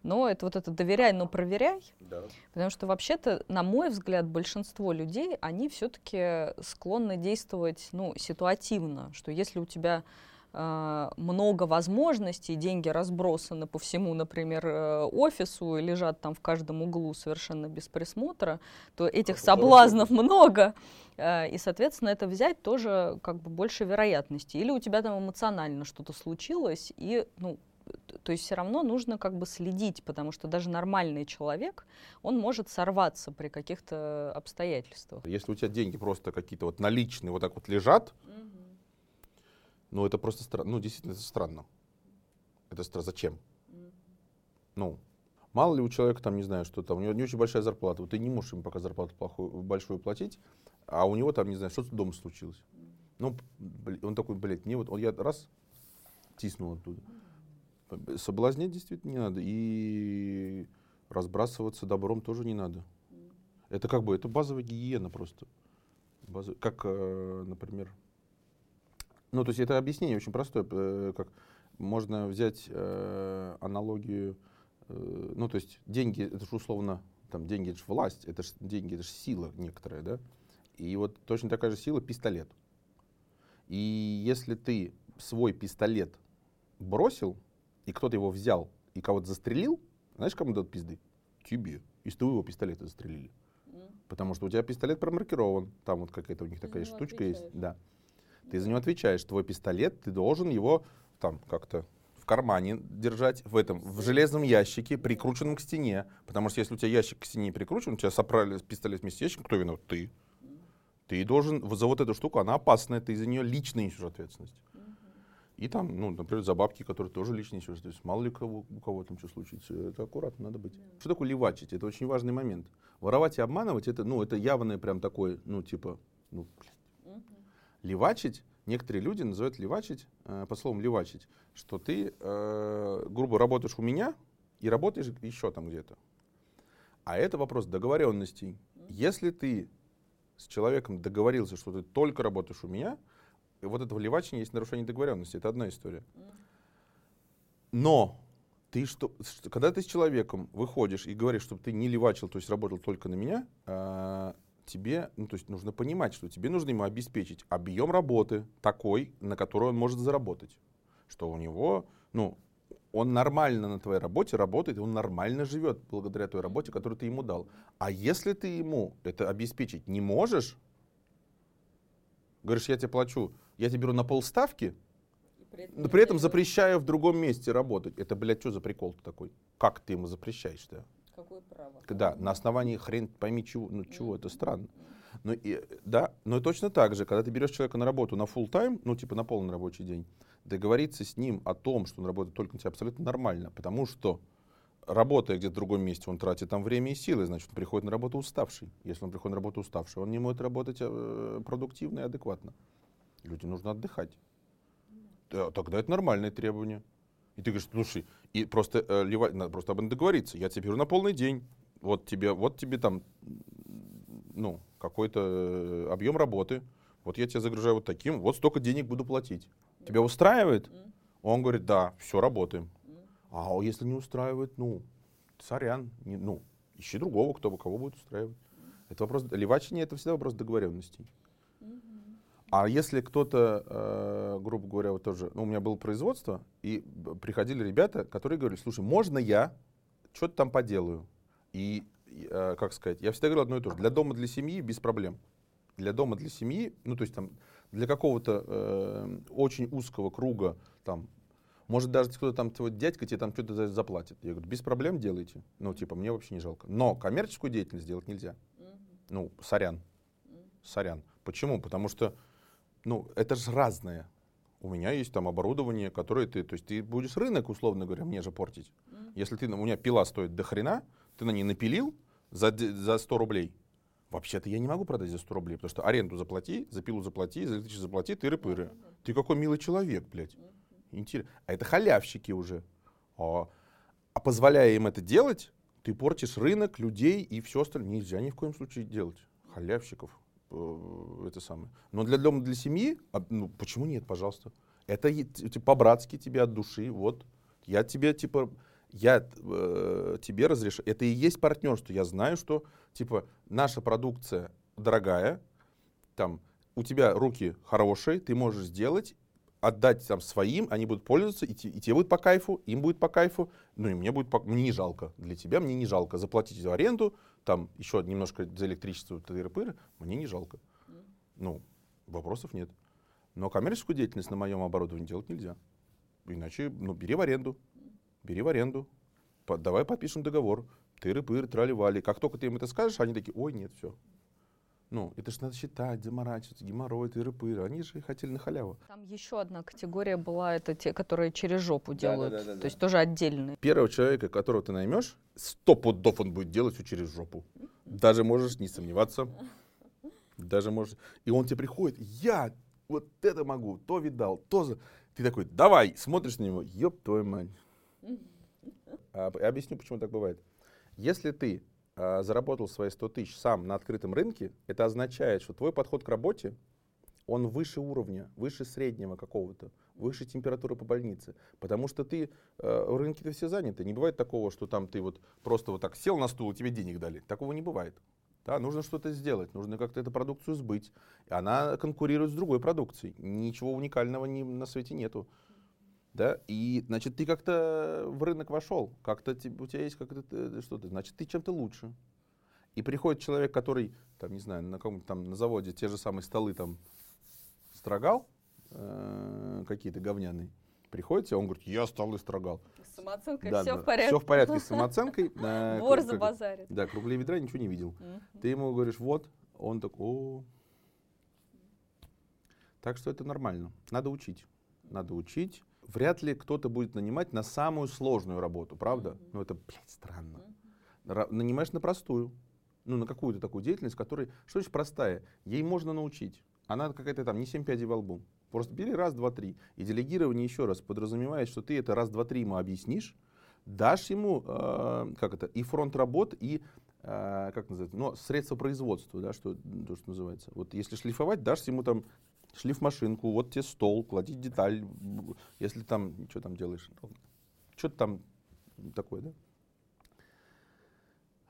но это вот это доверяй, но проверяй, Да. потому что вообще-то, на мой взгляд, большинство людей, они все-таки склонны действовать, ну, ситуативно, что если у тебя много возможностей, деньги разбросаны по всему, например, э, офису и лежат там в каждом углу совершенно без присмотра, то этих соблазнов много, э, и, соответственно, это взять тоже как бы больше вероятности. Или у тебя там эмоционально что-то случилось, и, ну, то есть все равно нужно как бы следить, потому что даже нормальный человек, он может сорваться при каких-то обстоятельствах. Если у тебя деньги просто какие-то вот наличные вот так вот лежат, ну это просто странно. Ну, действительно, это странно. Это странно. Зачем? Ну, мало ли у человека там, не знаю, что там, у него не очень большая зарплата, вот ты не можешь ему пока зарплату плохую, большую платить, а у него там, не знаю, что-то дома случилось. Ну, он такой, блядь, мне вот, он я раз тиснул оттуда. Соблазнять действительно не надо, и разбрасываться добром тоже не надо. Это как бы, это базовая гигиена просто. Базовая- как, э, например, ну, то есть это объяснение очень простое, э, как можно взять э, аналогию, э, ну, то есть деньги, это же условно, там, деньги, это же власть, это же деньги, это же сила некоторая, да? И вот точно такая же сила пистолет. И если ты свой пистолет бросил, и кто-то его взял и кого-то застрелил, знаешь, кому дадут пизды? Тебе. Из твоего пистолета застрелили. Потому что у тебя пистолет промаркирован. Там вот какая-то у них такая штучка есть. отвечаешь. Да. Ты за него отвечаешь. Твой пистолет, ты должен его там как-то в кармане держать, в этом, в железном ящике, прикрученном к стене. Потому что если у тебя ящик к стене прикручен, у тебя сопрали пистолет вместе с ящиком, кто виноват? Ты. Ты должен за вот эту штуку, она опасная, ты за нее лично несешь ответственность. И там, ну, например, за бабки, которые тоже лично несешь ответственность. Мало ли кого, у кого там что случится. Это аккуратно надо быть. Что такое левачить? Это очень важный момент. Воровать и обманывать, это, ну, это явное прям такое, ну, типа, ну, блин. Левачить, некоторые люди называют левачить, э, по словам левачить, что ты, э, грубо работаешь у меня, и работаешь еще там где-то. А это вопрос договоренностей. Если ты с человеком договорился, что ты только работаешь у меня, и вот это вливачение есть нарушение договоренности. Это одна история. Но ты что, когда ты с человеком выходишь и говоришь, чтобы ты не левачил, то есть работал только на меня, а, тебе, ну, то есть нужно понимать, что тебе нужно ему обеспечить объем работы такой, на который он может заработать. Что у него, ну, он нормально на твоей работе работает, и он нормально живет благодаря той работе, которую ты ему дал. А если ты ему это обеспечить не можешь, говоришь, я тебе плачу, я тебе беру на полставки, при этом, но при этом запрещаю в другом месте работать. Это, блядь, что за прикол-то такой? Как ты ему запрещаешь-то? Какое право? Да, на основании хрен пойми чего, ну чего, это странно. Но, и, да, но и точно так же, когда ты берешь человека на работу на full time, ну типа на полный рабочий день, договориться с ним о том, что он работает только на тебя, абсолютно нормально, потому что работая где-то в другом месте, он тратит там время и силы, значит, он приходит на работу уставший. Если он приходит на работу уставший, он не может работать э, продуктивно и адекватно. Людям нужно отдыхать. Тогда это нормальное требование. И ты говоришь, слушай, и просто, э, надо просто об этом договориться. Я тебе беру на полный день. Вот тебе, вот тебе там, ну, какой-то э, объем работы. Вот я тебя загружаю вот таким, вот столько денег буду платить. Тебя устраивает? Он говорит, да, все, работаем. А если не устраивает, ну, сорян, не, ну, ищи другого, кто кого будет устраивать. Это вопрос, ливачение это всегда вопрос договоренностей. А если кто-то, э, грубо говоря, вот тоже, ну, у меня было производство, и приходили ребята, которые говорили, слушай, можно я что-то там поделаю? И, э, как сказать, я всегда говорю одно и то же, для дома, для семьи без проблем. Для дома, для семьи, ну, то есть там, для какого-то э, очень узкого круга, там, может, даже кто-то там, твой дядька тебе там что-то заплатит. Я говорю, без проблем делайте. Ну, типа, мне вообще не жалко. Но коммерческую деятельность делать нельзя. Ну, сорян. Сорян. Почему? Потому что ну, это же разное. У меня есть там оборудование, которое ты, то есть ты будешь рынок, условно говоря, мне же портить. Mm. Если ты, у меня пила стоит до хрена, ты на ней напилил за, за 100 рублей. Вообще-то я не могу продать за 100 рублей, потому что аренду заплати, за пилу заплати, за электричество заплати, тыры-пыры. Mm-hmm. Ты какой милый человек, блядь. Mm-hmm. Интересно. А это халявщики уже. А, а позволяя им это делать, ты портишь рынок, людей и все остальное. Нельзя ни в коем случае делать. Халявщиков. Э, это самое. Но для дома, для семьи, а, ну, почему нет, пожалуйста. Это типа, по-братски тебе от души, вот. Я тебе, типа, я э, тебе разрешаю. Это и есть партнерство. Я знаю, что, типа, наша продукция дорогая, там, у тебя руки хорошие, ты можешь сделать, отдать там своим, они будут пользоваться, и, и тебе будет по кайфу, им будет по кайфу, ну и мне будет по, мне не жалко. Для тебя мне не жалко заплатить за аренду, там еще немножко за электричество, тыры-пыры, мне не жалко. Ну, вопросов нет. Но коммерческую деятельность на моем оборудовании делать нельзя. Иначе, ну, бери в аренду. Бери в аренду. По, давай подпишем договор. Тыры-пыры, трали-вали. Как только ты им это скажешь, они такие, ой, нет, все. Ну, это же надо считать, заморачиваться, геморрой, тыры-пыры. Они же хотели на халяву. Там еще одна категория была, это те, которые через жопу делают. Да, да, да, да, То есть тоже отдельные. Первого человека, которого ты наймешь, сто пудов он будет делать все через жопу. Даже можешь не сомневаться. Даже можешь. И он тебе приходит, я вот это могу, то видал, то... За... Ты такой, давай, смотришь на него, ёб твою мать. А, объясню, почему так бывает. Если ты а, заработал свои 100 тысяч сам на открытом рынке, это означает, что твой подход к работе, он выше уровня, выше среднего какого-то, выше температуры по больнице. Потому что ты, э, в рынке-то все заняты. Не бывает такого, что там ты вот просто вот так сел на стул, и тебе денег дали. Такого не бывает. Да, нужно что-то сделать, нужно как-то эту продукцию сбыть. Она конкурирует с другой продукцией. Ничего уникального ни, на свете нету да, и, значит, ты как-то в рынок вошел, как-то у тебя есть как-то что-то, значит, ты чем-то лучше. И приходит человек, который, там, не знаю, на каком-то там на заводе те же самые столы там строгал, э, какие-то говняные, приходите, он говорит, я столы строгал. С самооценкой да, все да, в порядке. Все в порядке с самооценкой. Э, Вор забазарит. Да, круглее ведра ничего не видел. Ты ему говоришь, вот, он такой, о. Так что это нормально. Надо учить. Надо учить вряд ли кто-то будет нанимать на самую сложную работу, правда? Mm-hmm. Ну это, блядь, странно. Mm-hmm. Нанимаешь на простую, ну на какую-то такую деятельность, которая, что значит простая? Ей можно научить. Она какая-то там, не семь пядей во лбу. Просто бери раз, два, три. И делегирование еще раз подразумевает, что ты это раз, два, три ему объяснишь, дашь ему, э, как это, и фронт работ, и э, как называется, ну, средства производства, да, что, то, что называется. Вот если шлифовать, дашь ему там шлифмашинку, вот тебе стол, клади деталь, если там, что там делаешь, что-то там такое, да?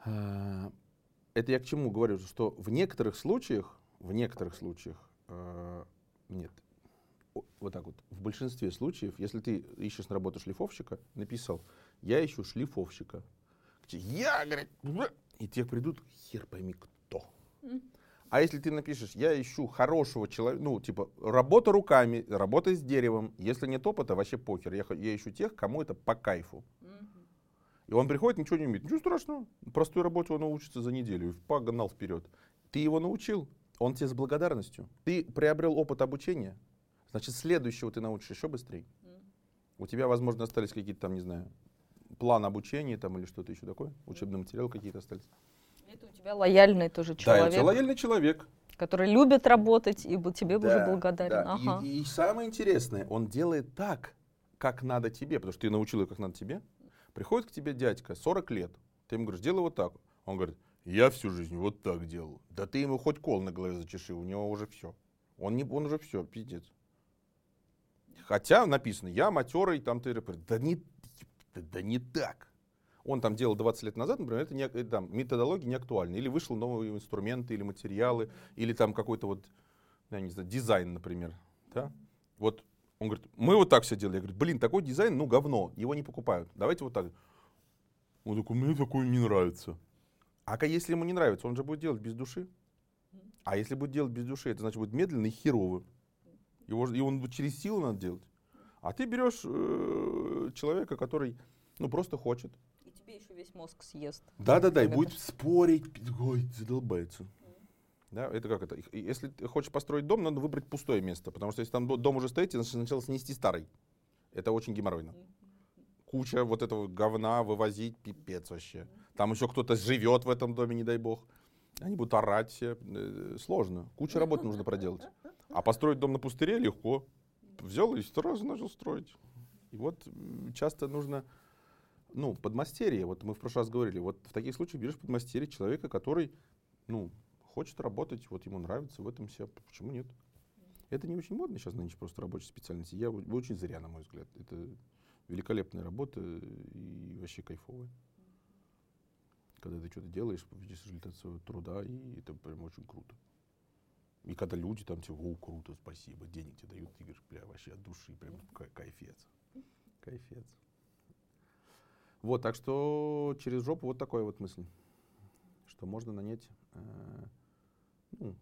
А, это я к чему говорю, что в некоторых случаях, в некоторых случаях, э, нет, вот так вот, в большинстве случаев, если ты ищешь на работу шлифовщика, написал, я ищу шлифовщика. Я, говорит, и тебе придут, хер пойми кто. А если ты напишешь, я ищу хорошего человека, ну, типа, работа руками, работа с деревом, если нет опыта, вообще похер. Я, я ищу тех, кому это по кайфу. И он приходит, ничего не умеет. Ничего страшного. Простую работу он научится за неделю. Погнал вперед. Ты его научил, он тебе с благодарностью. Ты приобрел опыт обучения, значит, следующего ты научишь еще быстрее. У тебя, возможно, остались какие-то там, не знаю, план обучения там или что-то еще такое, учебные материалы какие-то остались. Это у тебя лояльный тоже человек. Да, это лояльный человек. Который любит работать и тебе да, уже благодарен. Да. Ага. И, и самое интересное, он делает так, как надо тебе, потому что ты научил его, как надо тебе. Приходит к тебе дядька, 40 лет, ты ему говоришь, делай вот так. Он говорит, я всю жизнь вот так делал. Да ты ему хоть кол на голове зачеши, у него уже все. Он, не, он уже все, пиздец. Хотя написано, я матерый, там ты Да не, да, да не так он там делал 20 лет назад, например, это не, это, там, методология не актуальна. Или вышел новые инструменты, или материалы, или там какой-то вот, я не знаю, дизайн, например. Да? Вот он говорит, мы вот так все делали. Я говорю, блин, такой дизайн, ну говно, его не покупают. Давайте вот так. Он такой, мне такой не нравится. А если ему не нравится, он же будет делать без души. А если будет делать без души, это значит будет медленно и херово. Его, его через силу надо делать. А ты берешь э, человека, который ну, просто хочет весь мозг съест. Да-да-да, и будет спорить, ой, задолбается. Да, это как это? Если ты хочешь построить дом, надо выбрать пустое место, потому что если там дом уже стоит, тебе сначала снести старый. Это очень геморройно. Куча вот этого говна вывозить, пипец вообще. Там еще кто-то живет в этом доме, не дай бог. Они будут орать все. Э, сложно. Куча работы нужно проделать. А построить дом на пустыре легко. Взял и сразу начал строить. И вот часто нужно ну, подмастерье, вот мы в прошлый раз говорили, вот в таких случаях берешь подмастерье человека, который, ну, хочет работать, вот ему нравится в этом все, почему нет? Это не очень модно сейчас нынче просто рабочая специальность. Я очень зря, на мой взгляд. Это великолепная работа и вообще кайфовая. Когда ты что-то делаешь, видишь результат своего труда, и это прям очень круто. И когда люди там тебе, о, круто, спасибо, денег тебе дают, ты говоришь, бля, вообще от души, прям кайфец. Кайфец. Вот, так что через жопу вот такая вот мысль, что можно нанять. Э, ну,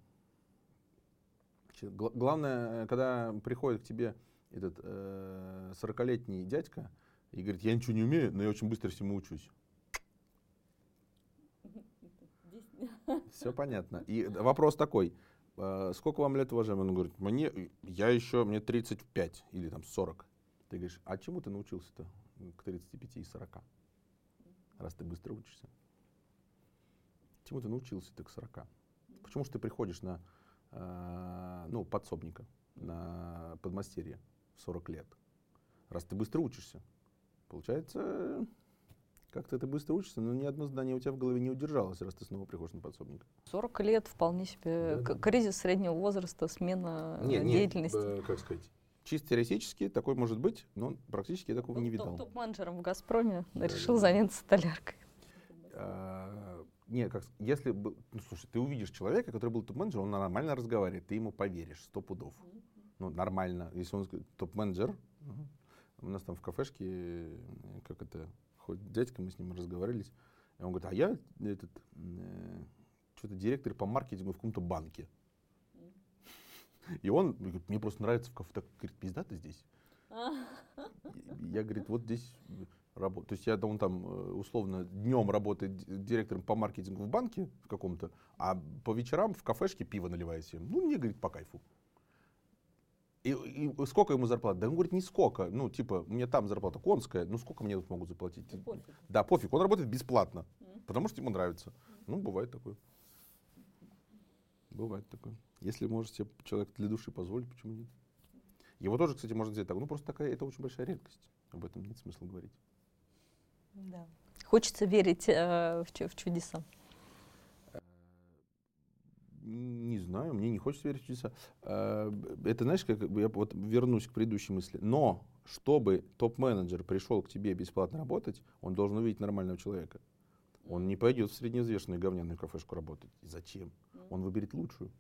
гл- главное, когда приходит к тебе этот э, 40-летний дядька и говорит, я ничего не умею, но я очень быстро всему учусь. Все понятно. И вопрос такой, э, сколько вам лет, уважаемый? Он говорит, мне, я еще, мне 35 или там 40. Ты говоришь, а чему ты научился-то? К 35 и 40, раз ты быстро учишься. Чему ты научился ты к 40? Почему же ты приходишь на э, ну, подсобника, на подмастерье в 40 лет, раз ты быстро учишься? Получается, как-то ты быстро учишься, но ни одно здание у тебя в голове не удержалось, раз ты снова приходишь на подсобника. 40 лет вполне себе да, кризис среднего возраста, смена не, деятельности. Не, э, как сказать, Чисто теоретически такой может быть, но практически я такого ну, не видел. Топ-менеджером в «Газпроме» да, решил да. заняться столяркой. А, не, как, если, ну, слушай, ты увидишь человека, который был топ-менеджером, он нормально разговаривает, ты ему поверишь, сто пудов. Ну, нормально. Если он топ-менеджер, у нас там в кафешке, как это, хоть дядька, мы с ним разговаривались, и он говорит, а я этот, э, что-то директор по маркетингу в каком-то банке. И он говорит, мне просто нравится в кафе. Так, говорит, пизда ты здесь. Я, говорит, вот здесь работаю. То есть я, он там э, условно днем работает директором по маркетингу в банке в каком-то, а по вечерам в кафешке пиво наливает всем. Ну, мне, говорит, по кайфу. И, и сколько ему зарплата? Да он говорит, не сколько. Ну, типа, мне там зарплата конская, ну сколько мне тут могут заплатить? Да пофиг. Да, пофиг. Он работает бесплатно, mm. потому что ему нравится. Mm. Ну, бывает такое. Бывает такое. Если может себе человек для души позволить, почему нет? Его тоже, кстати, можно сделать так. Ну, просто такая, это очень большая редкость. Об этом нет смысла говорить. Да. Хочется верить э, в, в чудеса. Не знаю, мне не хочется верить в чудеса. Э, это, знаешь, как я вот вернусь к предыдущей мысли. Но чтобы топ-менеджер пришел к тебе бесплатно работать, он должен увидеть нормального человека. Он не пойдет в среднеизвестную говняную кафешку работать. Зачем? Он выберет лучшую.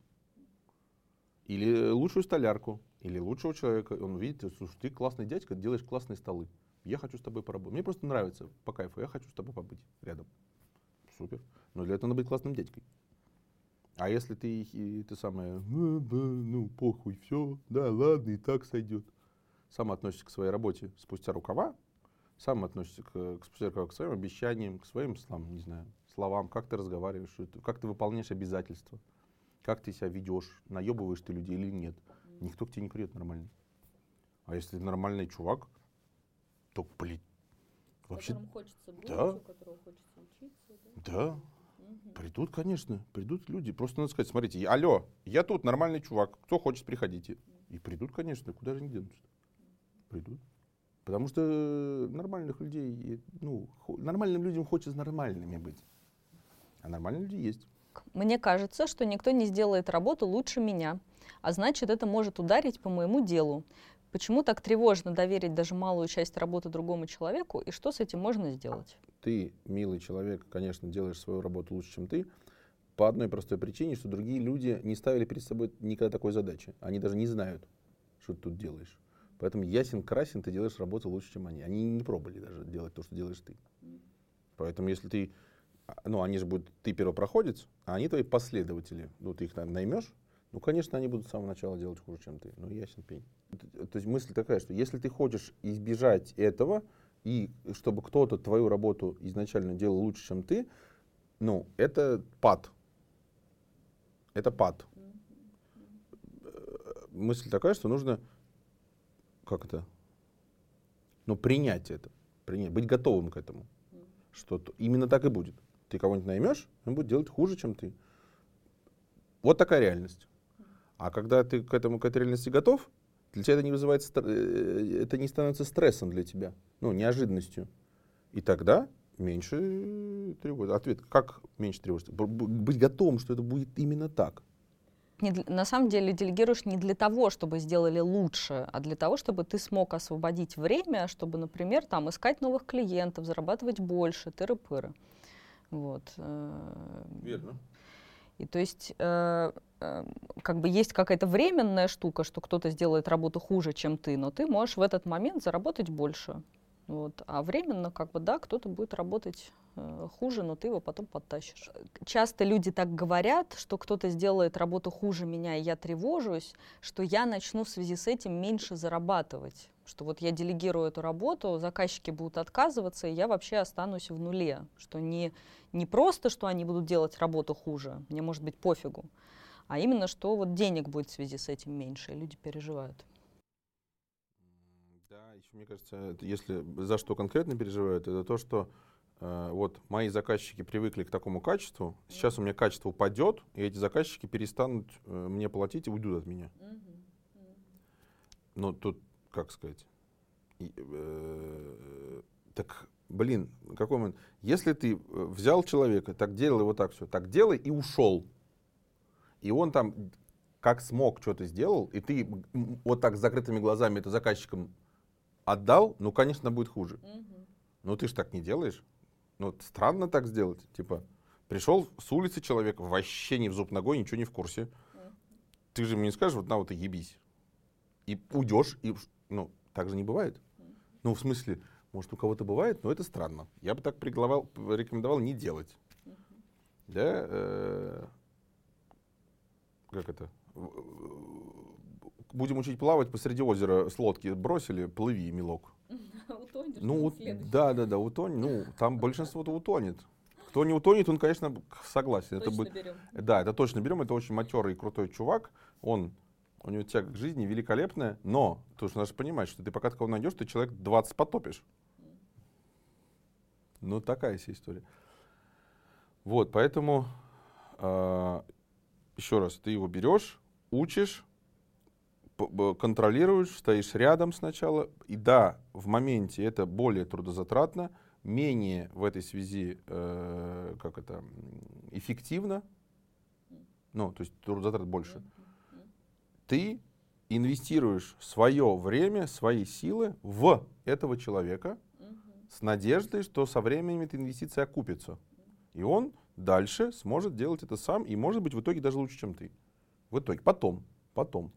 Или лучшую столярку, или лучшего человека. Он увидит, слушай, ты классный дядька, делаешь классные столы. Я хочу с тобой поработать. Мне просто нравится по кайфу, я хочу с тобой побыть рядом. Супер. Но для этого надо быть классным дядькой. А если ты, ты самое, ну, да, ну, похуй, все, да, ладно, и так сойдет. Сам относишься к своей работе спустя рукава, сам относишься к, к, рукава, к своим обещаниям, к своим словам, не знаю, словам, как ты разговариваешь, как ты выполняешь обязательства, как ты себя ведешь, наебываешь ты людей или нет. Никто к тебе не придет нормально. А если ты нормальный чувак, то, блин, вообще... Которому хочется быть, да. у которого хочется учиться, да? Да. Придут, конечно, придут люди. Просто надо сказать, смотрите, алло, я тут нормальный чувак, кто хочет, приходите. И придут, конечно, куда же они денутся? Придут. Потому что нормальных людей, ну, нормальным людям хочется нормальными быть. А нормальные люди есть. Мне кажется, что никто не сделает работу лучше меня, а значит, это может ударить по моему делу. Почему так тревожно доверить даже малую часть работы другому человеку, и что с этим можно сделать? Ты, милый человек, конечно, делаешь свою работу лучше, чем ты, по одной простой причине, что другие люди не ставили перед собой никогда такой задачи. Они даже не знают, что ты тут делаешь. Поэтому ясен красен, ты делаешь работу лучше, чем они. Они не пробовали даже делать то, что делаешь ты. Поэтому если ты, ну они же будут, ты первопроходец, а они твои последователи. Ну ты их наймешь, ну, конечно, они будут с самого начала делать хуже, чем ты. Ну, ясен пень. То есть мысль такая, что если ты хочешь избежать этого, и чтобы кто-то твою работу изначально делал лучше, чем ты, ну, это пад. Это пад. Мысль такая, что нужно, как это, ну, принять это, принять, быть готовым к этому. Что именно так и будет. Ты кого-нибудь наймешь, он будет делать хуже, чем ты. Вот такая реальность. А когда ты к этому, к этой реальности готов, для тебя это не вызывает, э, это не становится стрессом для тебя, ну, неожиданностью. И тогда меньше тревожится. Ответ, как меньше тревожится? Быть готовым, что это будет именно так. Не, на самом деле делегируешь не для того, чтобы сделали лучше, а для того, чтобы ты смог освободить время, чтобы, например, там, искать новых клиентов, зарабатывать больше, тыры-пыры. Вот. Э, Верно. И то есть э, э, как бы есть какая-то временная штука, что кто-то сделает работу хуже, чем ты, но ты можешь в этот момент заработать больше. Вот. А временно, как бы, да, кто-то будет работать э, хуже, но ты его потом подтащишь. Часто люди так говорят, что кто-то сделает работу хуже меня, и я тревожусь, что я начну в связи с этим меньше зарабатывать что вот я делегирую эту работу, заказчики будут отказываться, и я вообще останусь в нуле. Что не, не просто, что они будут делать работу хуже, мне может быть пофигу, а именно, что вот денег будет в связи с этим меньше, и люди переживают. Да, еще мне кажется, если за что конкретно переживают, это то, что э, вот мои заказчики привыкли к такому качеству, сейчас у меня качество упадет, и эти заказчики перестанут э, мне платить и уйдут от меня. Но тут как сказать, и, э, так, блин, какой момент? Если ты э, взял человека, так делал его так все, так делай и ушел, и он там как смог что-то сделал, и ты вот так с закрытыми глазами это заказчикам отдал, ну, конечно, будет хуже. Угу. Ну, ты же так не делаешь. Ну, странно так сделать. Типа, пришел с улицы человек, вообще не в зуб ногой, ничего не в курсе. Угу. Ты же мне не скажешь, вот на вот и ебись. И уйдешь, и ну, так же не бывает. Ну, в смысле, может, у кого-то бывает, но это странно. Я бы так приглавал, рекомендовал не делать. Да? Э, как это? Будем учить плавать посреди озера с лодки бросили, плыви, милок. Утонешь, ну, да, да, да, утонет. Ну, там большинство-то утонет. Кто не утонет, он, конечно, согласен. Точно это будет, берем. Да, это точно берем. Это очень матерый и крутой чувак. Он у него тяга к жизни великолепная, но ты же надо понимать, что ты пока такого найдешь, ты человек 20 потопишь. Ну, такая себе история. Вот, поэтому э, еще раз, ты его берешь, учишь, контролируешь, стоишь рядом сначала. И да, в моменте это более трудозатратно, менее в этой связи, э, как это, эффективно, ну, то есть трудозатрат больше, ты инвестируешь свое время, свои силы в этого человека с надеждой, что со временем эта инвестиция окупится. И он дальше сможет делать это сам, и может быть в итоге даже лучше, чем ты. В итоге, потом, потом.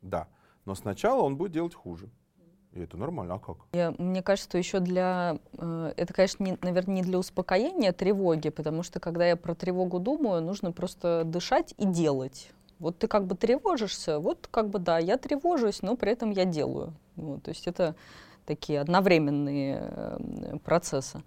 Да. Но сначала он будет делать хуже. И это нормально, а как? Я, мне кажется, что еще для... Э, это, конечно, не, наверное, не для успокоения тревоги, потому что, когда я про тревогу думаю, нужно просто дышать и делать. Вот ты как бы тревожишься, вот как бы да, я тревожусь, но при этом я делаю. Вот, то есть это такие одновременные э, процессы.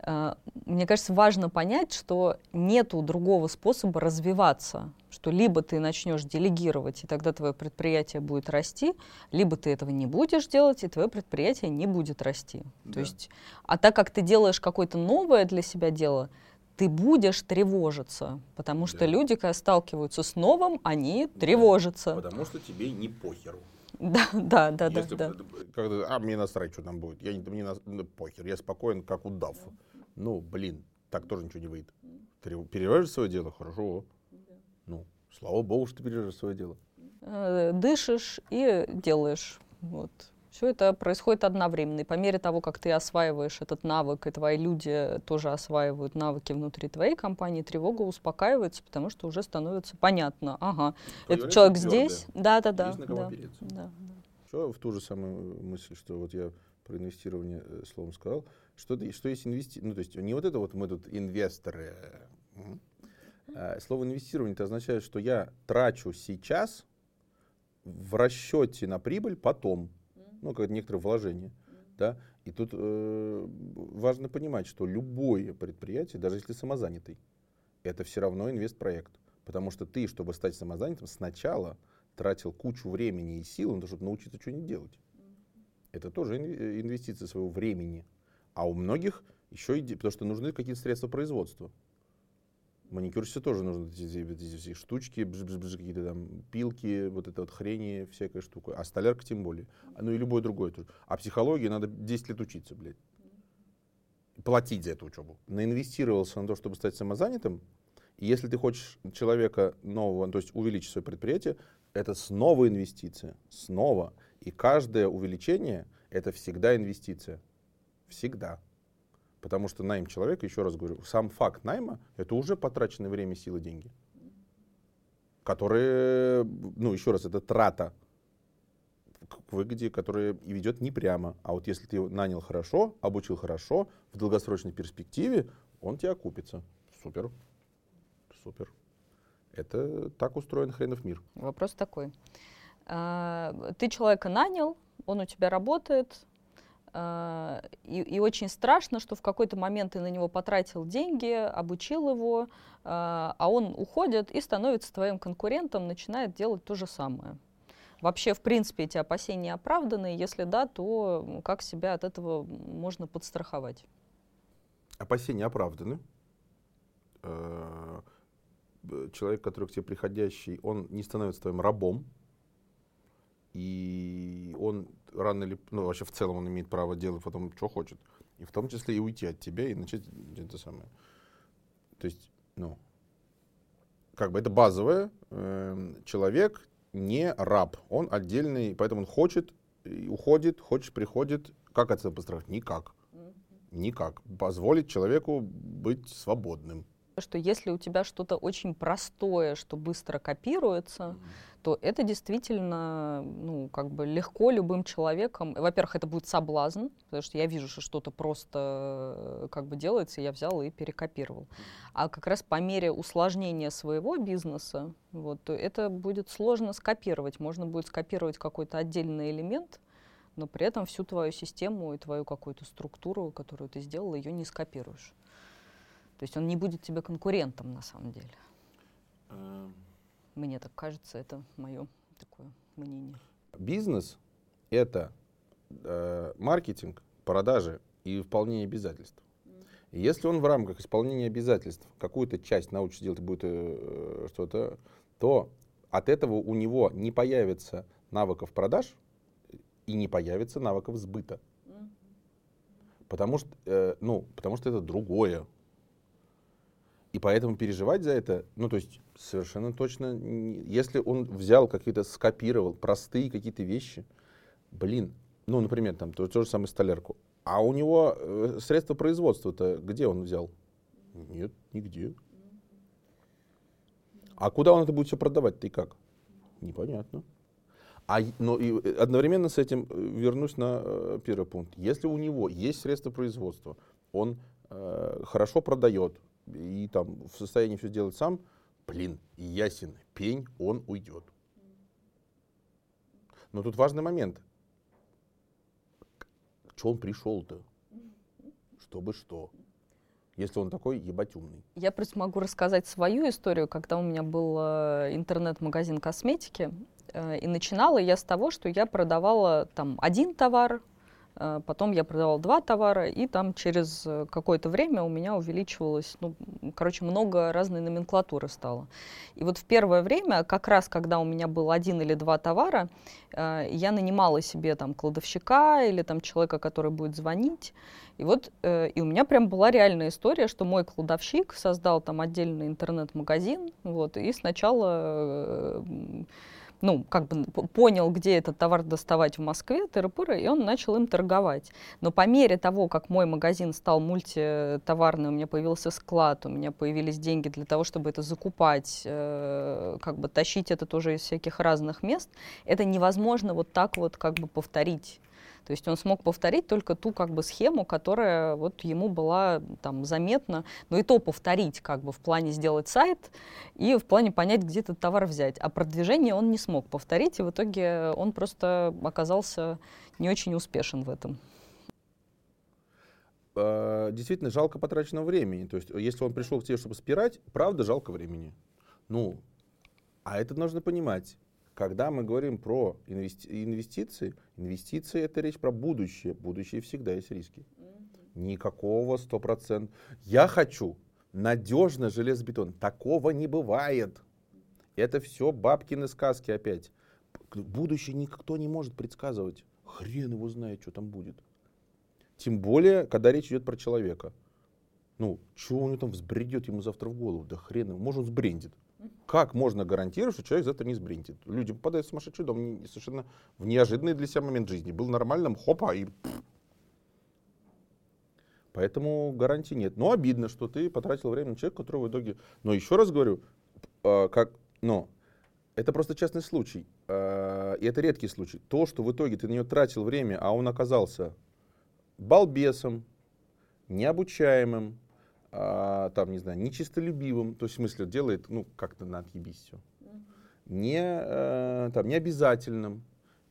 Э, мне кажется, важно понять, что нету другого способа развиваться, что либо ты начнешь делегировать, и тогда твое предприятие будет расти, либо ты этого не будешь делать, и твое предприятие не будет расти. Да. То есть, а так как ты делаешь какое-то новое для себя дело, ты будешь тревожиться, потому что да. люди, когда сталкиваются с новым, они да. тревожатся. Потому что тебе не похеру. Да, да, да, Если, да. Когда, а мне насрать, что там будет. Я не, мне на, похер, я спокоен, как удав. Ну, блин, так тоже ничего не выйдет. Перевяжешь свое дело, хорошо. Ну, слава богу, что ты перевяжешь свое дело. Э, дышишь и делаешь. Вот. Все это происходит одновременно. И по мере того, как ты осваиваешь этот навык, и твои люди тоже осваивают навыки внутри твоей компании, тревога успокаивается, потому что уже становится понятно, ага, этот человек здесь, да-да-да. да, да, да. Еще в ту же самую мысль, что вот я про инвестирование э, словом сказал, что, что есть инвестирование, ну то есть не вот это вот мы тут инвесторы. А слово инвестирование это означает, что я трачу сейчас в расчете на прибыль потом ну, как некоторое вложение. Да? И тут э, важно понимать, что любое предприятие, даже если самозанятый, это все равно инвестпроект. Потому что ты, чтобы стать самозанятым, сначала тратил кучу времени и сил на то, чтобы научиться что-нибудь делать. Это тоже инвестиция своего времени. А у многих еще и, потому что нужны какие-то средства производства. Маникюрщице тоже нужны эти, эти, эти штучки, какие-то там пилки, вот это вот хрени, всякая штука. А столярка тем более. Ну и любой другой тоже. А психологии надо 10 лет учиться, блядь. Платить за эту учебу. Наинвестировался на то, чтобы стать самозанятым. И если ты хочешь человека нового, то есть увеличить свое предприятие, это снова инвестиция. Снова. И каждое увеличение — это всегда инвестиция. Всегда. Потому что найм человека, еще раз говорю, сам факт найма — это уже потраченное время, силы, деньги. Которые, ну, еще раз, это трата к выгоде, которая и ведет не прямо. А вот если ты нанял хорошо, обучил хорошо, в долгосрочной перспективе, он тебе окупится. Супер. Супер. Это так устроен хренов мир. Вопрос такой. А, ты человека нанял, он у тебя работает, и, и очень страшно, что в какой-то момент ты на него потратил деньги, обучил его, а, а он уходит и становится твоим конкурентом, начинает делать то же самое. Вообще, в принципе, эти опасения оправданы? Если да, то как себя от этого можно подстраховать? Опасения оправданы. Э, человек, который к тебе приходящий, он не становится твоим рабом, и он рано или ну вообще в целом он имеет право делать потом что хочет, и в том числе и уйти от тебя и начать это самое. То есть, ну, как бы это базовое. Э, человек не раб, он отдельный, поэтому он хочет, уходит, хочет, приходит. Как от этого пострадать? Никак. Никак. Позволить человеку быть свободным что если у тебя что-то очень простое, что быстро копируется, mm-hmm. то это действительно, ну, как бы легко любым человеком. Во-первых, это будет соблазн, потому что я вижу, что что-то просто э, как бы делается, я взял и перекопировал. А как раз по мере усложнения своего бизнеса, вот, то это будет сложно скопировать. Можно будет скопировать какой-то отдельный элемент, но при этом всю твою систему и твою какую-то структуру, которую ты сделал, ее не скопируешь. То есть он не будет тебе конкурентом на самом деле. А... Мне так кажется, это мое такое мнение. Бизнес — это э, маркетинг, продажи и выполнение обязательств. И если он в рамках исполнения обязательств какую-то часть научится делать, будет э, что-то, то от этого у него не появится навыков продаж и не появится навыков сбыта. Потому что, э, ну, потому что это другое. И поэтому переживать за это, ну, то есть совершенно точно, если он взял какие-то, скопировал простые какие-то вещи, блин, ну, например, там, то, то же самое столярку, а у него э, средства производства-то где он взял? Нет, нигде. А куда он это будет все продавать-то и как? Непонятно. А, но и э, одновременно с этим э, вернусь на э, первый пункт. Если у него есть средства производства, он э, хорошо продает и там в состоянии все делать сам, блин, ясен пень, он уйдет. Но тут важный момент. Что он пришел-то? Чтобы что? Если он такой ебать умный. Я просто могу рассказать свою историю, когда у меня был интернет-магазин косметики. Э, и начинала я с того, что я продавала там один товар, э, потом я продавала два товара, и там через э, какое-то время у меня увеличивалось, ну, короче, много разной номенклатуры стало. И вот в первое время, как раз когда у меня был один или два товара, я нанимала себе там кладовщика или там человека, который будет звонить, и вот и у меня прям была реальная история, что мой кладовщик создал там отдельный интернет-магазин, вот, и сначала ну, как бы понял, где этот товар доставать в Москве, тыры и он начал им торговать. Но по мере того, как мой магазин стал мультитоварный, у меня появился склад, у меня появились деньги для того, чтобы это закупать, э, как бы тащить это тоже из всяких разных мест, это невозможно вот так вот как бы повторить. То есть он смог повторить только ту как бы схему, которая вот ему была там заметна, но и то повторить как бы в плане сделать сайт и в плане понять, где этот товар взять. А продвижение он не смог повторить, и в итоге он просто оказался не очень успешен в этом а, действительно жалко потраченного времени. То есть, если он пришел к тебе, чтобы спирать, правда жалко времени. Ну, а это нужно понимать. Когда мы говорим про инвести инвестиции, инвестиции это речь про будущее. Будущее всегда есть риски. Никакого 100%. Я хочу надежно железобетон. Такого не бывает. Это все бабкины сказки опять. Будущее никто не может предсказывать. Хрен его знает, что там будет. Тем более, когда речь идет про человека. Ну, у него там взбредет ему завтра в голову? Да хрен его, может он сбрендит. Как можно гарантировать, что человек завтра не сбринтит? Люди попадают в сумасшедший дом совершенно в неожиданный для себя момент жизни. Был нормальным, хопа, и... Поэтому гарантии нет. Но обидно, что ты потратил время на человека, который в итоге... Но еще раз говорю, э, как... Но это просто частный случай. Э, и это редкий случай. То, что в итоге ты на него тратил время, а он оказался балбесом, необучаемым, а, там, не знаю, нечистолюбивым, то есть в смысле делает, ну, как-то на отъебись все. Не, а, там, не обязательным,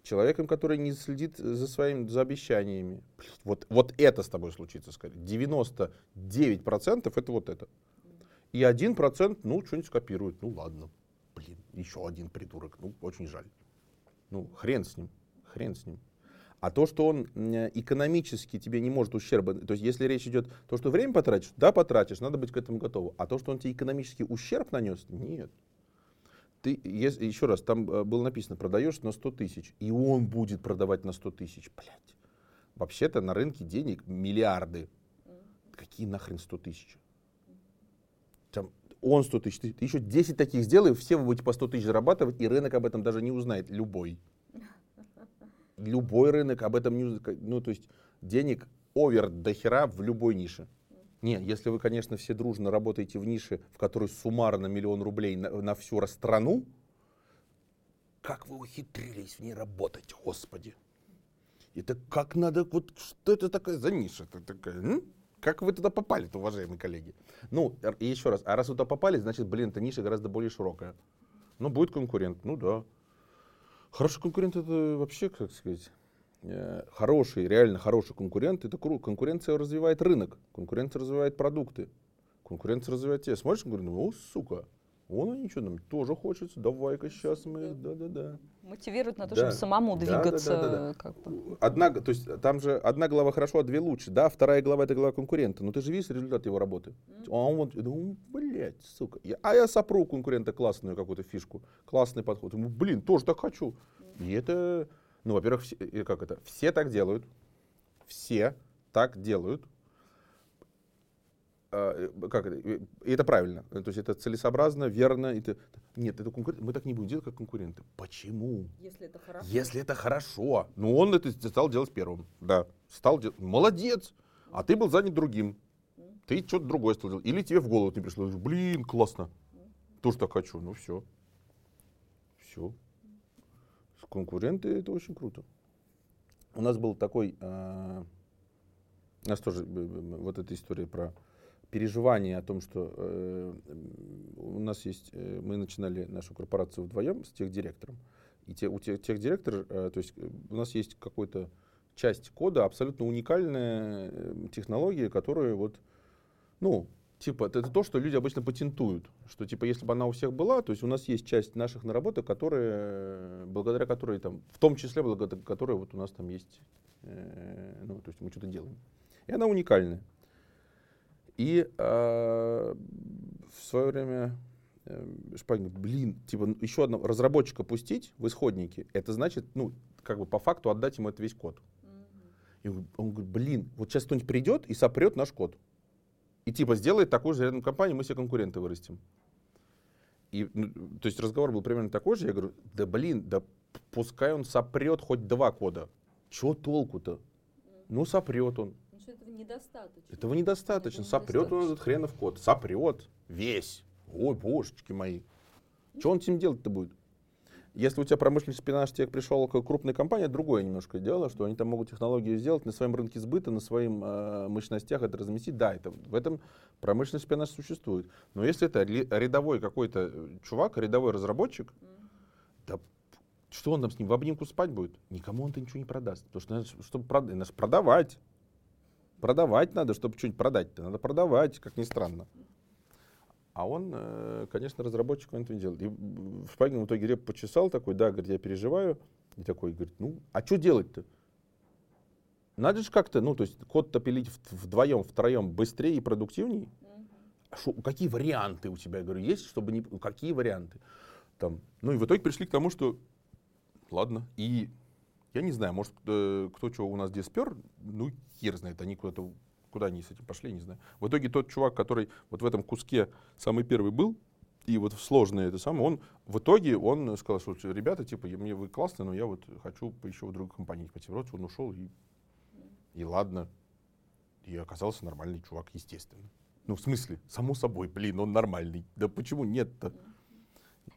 человеком, который не следит за своими, за обещаниями. Вот, вот это с тобой случится, скорее. 99% это вот это. И 1%, ну, что-нибудь скопирует. Ну, ладно. Блин, еще один придурок. Ну, очень жаль. Ну, хрен с ним. Хрен с ним. А то, что он экономически тебе не может ущерба, то есть если речь идет, то, что время потратишь, да, потратишь, надо быть к этому готовым. А то, что он тебе экономический ущерб нанес, нет. Ты, еще раз, там э, было написано, продаешь на 100 тысяч, и он будет продавать на 100 тысяч. Блядь. Вообще-то на рынке денег миллиарды. Какие нахрен 100 тысяч? Там, он 100 тысяч, ты, ты еще 10 таких сделай, все вы будете по 100 тысяч зарабатывать, и рынок об этом даже не узнает, любой любой рынок об этом не... Ну, то есть денег овер до хера в любой нише. Не, если вы, конечно, все дружно работаете в нише, в которой суммарно миллион рублей на, на всю страну, как вы ухитрились в ней работать, господи. Это как надо, вот что это такое за ниша? Это такая, м? Как вы туда попали, уважаемые коллеги? Ну, и еще раз, а раз вы туда попали, значит, блин, эта ниша гораздо более широкая. Ну, будет конкурент, ну да. Хороший конкурент это вообще, как сказать, э, хороший, реально хороший конкурент, это круто. Конкуренция развивает рынок, конкуренция развивает продукты, конкуренция развивает тебя. Смотришь, говоришь, о, сука, он ничего нам тоже хочется, давай-ка сейчас мы, да-да-да. Мотивирует на то, да. чтобы самому двигаться. Да, да, да, да. Как бы. Одна, то есть там же одна глава хорошо, а две лучше. Да, вторая глава это глава конкурента. Но ты же видишь результат его работы. Mm-hmm. А он вот, ну, блядь, сука. Я, а я сопру конкурента классную какую-то фишку, классный подход. Ему, блин, тоже так хочу. Mm-hmm. И это, ну, во-первых, все, как это, все так делают. Все. так делают. Э, как это? И это правильно. То есть это целесообразно, верно. Это, нет, это конкурент. Мы так не будем делать, как конкуренты. Почему? Если это хорошо. Если это хорошо. Ну, он это стал делать первым. Да. Стал делать. Молодец. А ты был занят другим. Ты что-то другое стал делать. Или тебе в голову не пришло. Блин, классно. Тоже так хочу. Ну, все. Все. Конкуренты это очень круто. У нас был такой, э, у нас тоже вот эта история про переживание о том, что э, у нас есть, э, мы начинали нашу корпорацию вдвоем с техдиректором, и те, у тех, техдиректор, э, то есть э, у нас есть какой-то часть кода, абсолютно уникальная э, технология, которая вот, ну, типа, это то, что люди обычно патентуют, что типа, если бы она у всех была, то есть у нас есть часть наших наработок, которые, благодаря которой там, в том числе благодаря которой вот у нас там есть, э, ну, то есть мы что-то делаем. И она уникальная. И э, в свое время Шпагин блин, типа еще одного разработчика пустить в исходники, это значит, ну, как бы по факту отдать ему этот весь код. И он, он говорит, блин, вот сейчас кто-нибудь придет и сопрет наш код. И типа сделает такую же рядом компанию, мы все конкуренты вырастим. И, ну, то есть разговор был примерно такой же. Я говорю, да блин, да пускай он сопрет хоть два кода. Чего толку-то? Ну, сопрет он что этого недостаточно. Этого недостаточно. Сопрет он этот хренов код. Сопрет весь. Ой, божечки мои. Что он этим делать-то будет? Если у тебя промышленный шпинаж тебе пришел к крупной компании, другое немножко дело, что они там могут технологию сделать на своем рынке сбыта, на своим э, мощностях это разместить. Да, это, в этом промышленный шпинаж существует. Но если это рядовой какой-то э, чувак, рядовой разработчик, mm-hmm. да что он там с ним в обнимку спать будет? Никому он-то ничего не продаст. Потому что, чтобы продавать. Продавать надо, чтобы что-нибудь продать-то. Надо продавать, как ни странно. А он, э, конечно, разработчик, он это не делает. И Шпагин в итоге реп почесал такой, да, говорит, я переживаю. И такой, говорит, ну, а что делать-то? Надо же как-то, ну, то есть код-то пилить вдвоем, втроем быстрее и продуктивнее. А шо, какие варианты у тебя, я говорю, есть, чтобы не... Какие варианты? Там, ну и в итоге пришли к тому, что ладно. И я не знаю, может, кто, кто что у нас здесь спер, ну, хер знает, они куда-то, куда они с этим пошли, не знаю. В итоге тот чувак, который вот в этом куске самый первый был, и вот сложное это самое, он в итоге он сказал, что ребята, типа, мне вы классные, но я вот хочу еще в другой компании пойти. Вроде он ушел, и, и ладно. И оказался нормальный чувак, естественно. Ну, в смысле, само собой, блин, он нормальный. Да почему нет-то?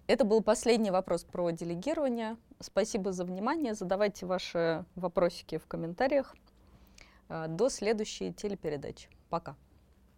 Это был последний вопрос про делегирование. Спасибо за внимание. Задавайте ваши вопросики в комментариях. Э, до следующей телепередачи. Пока.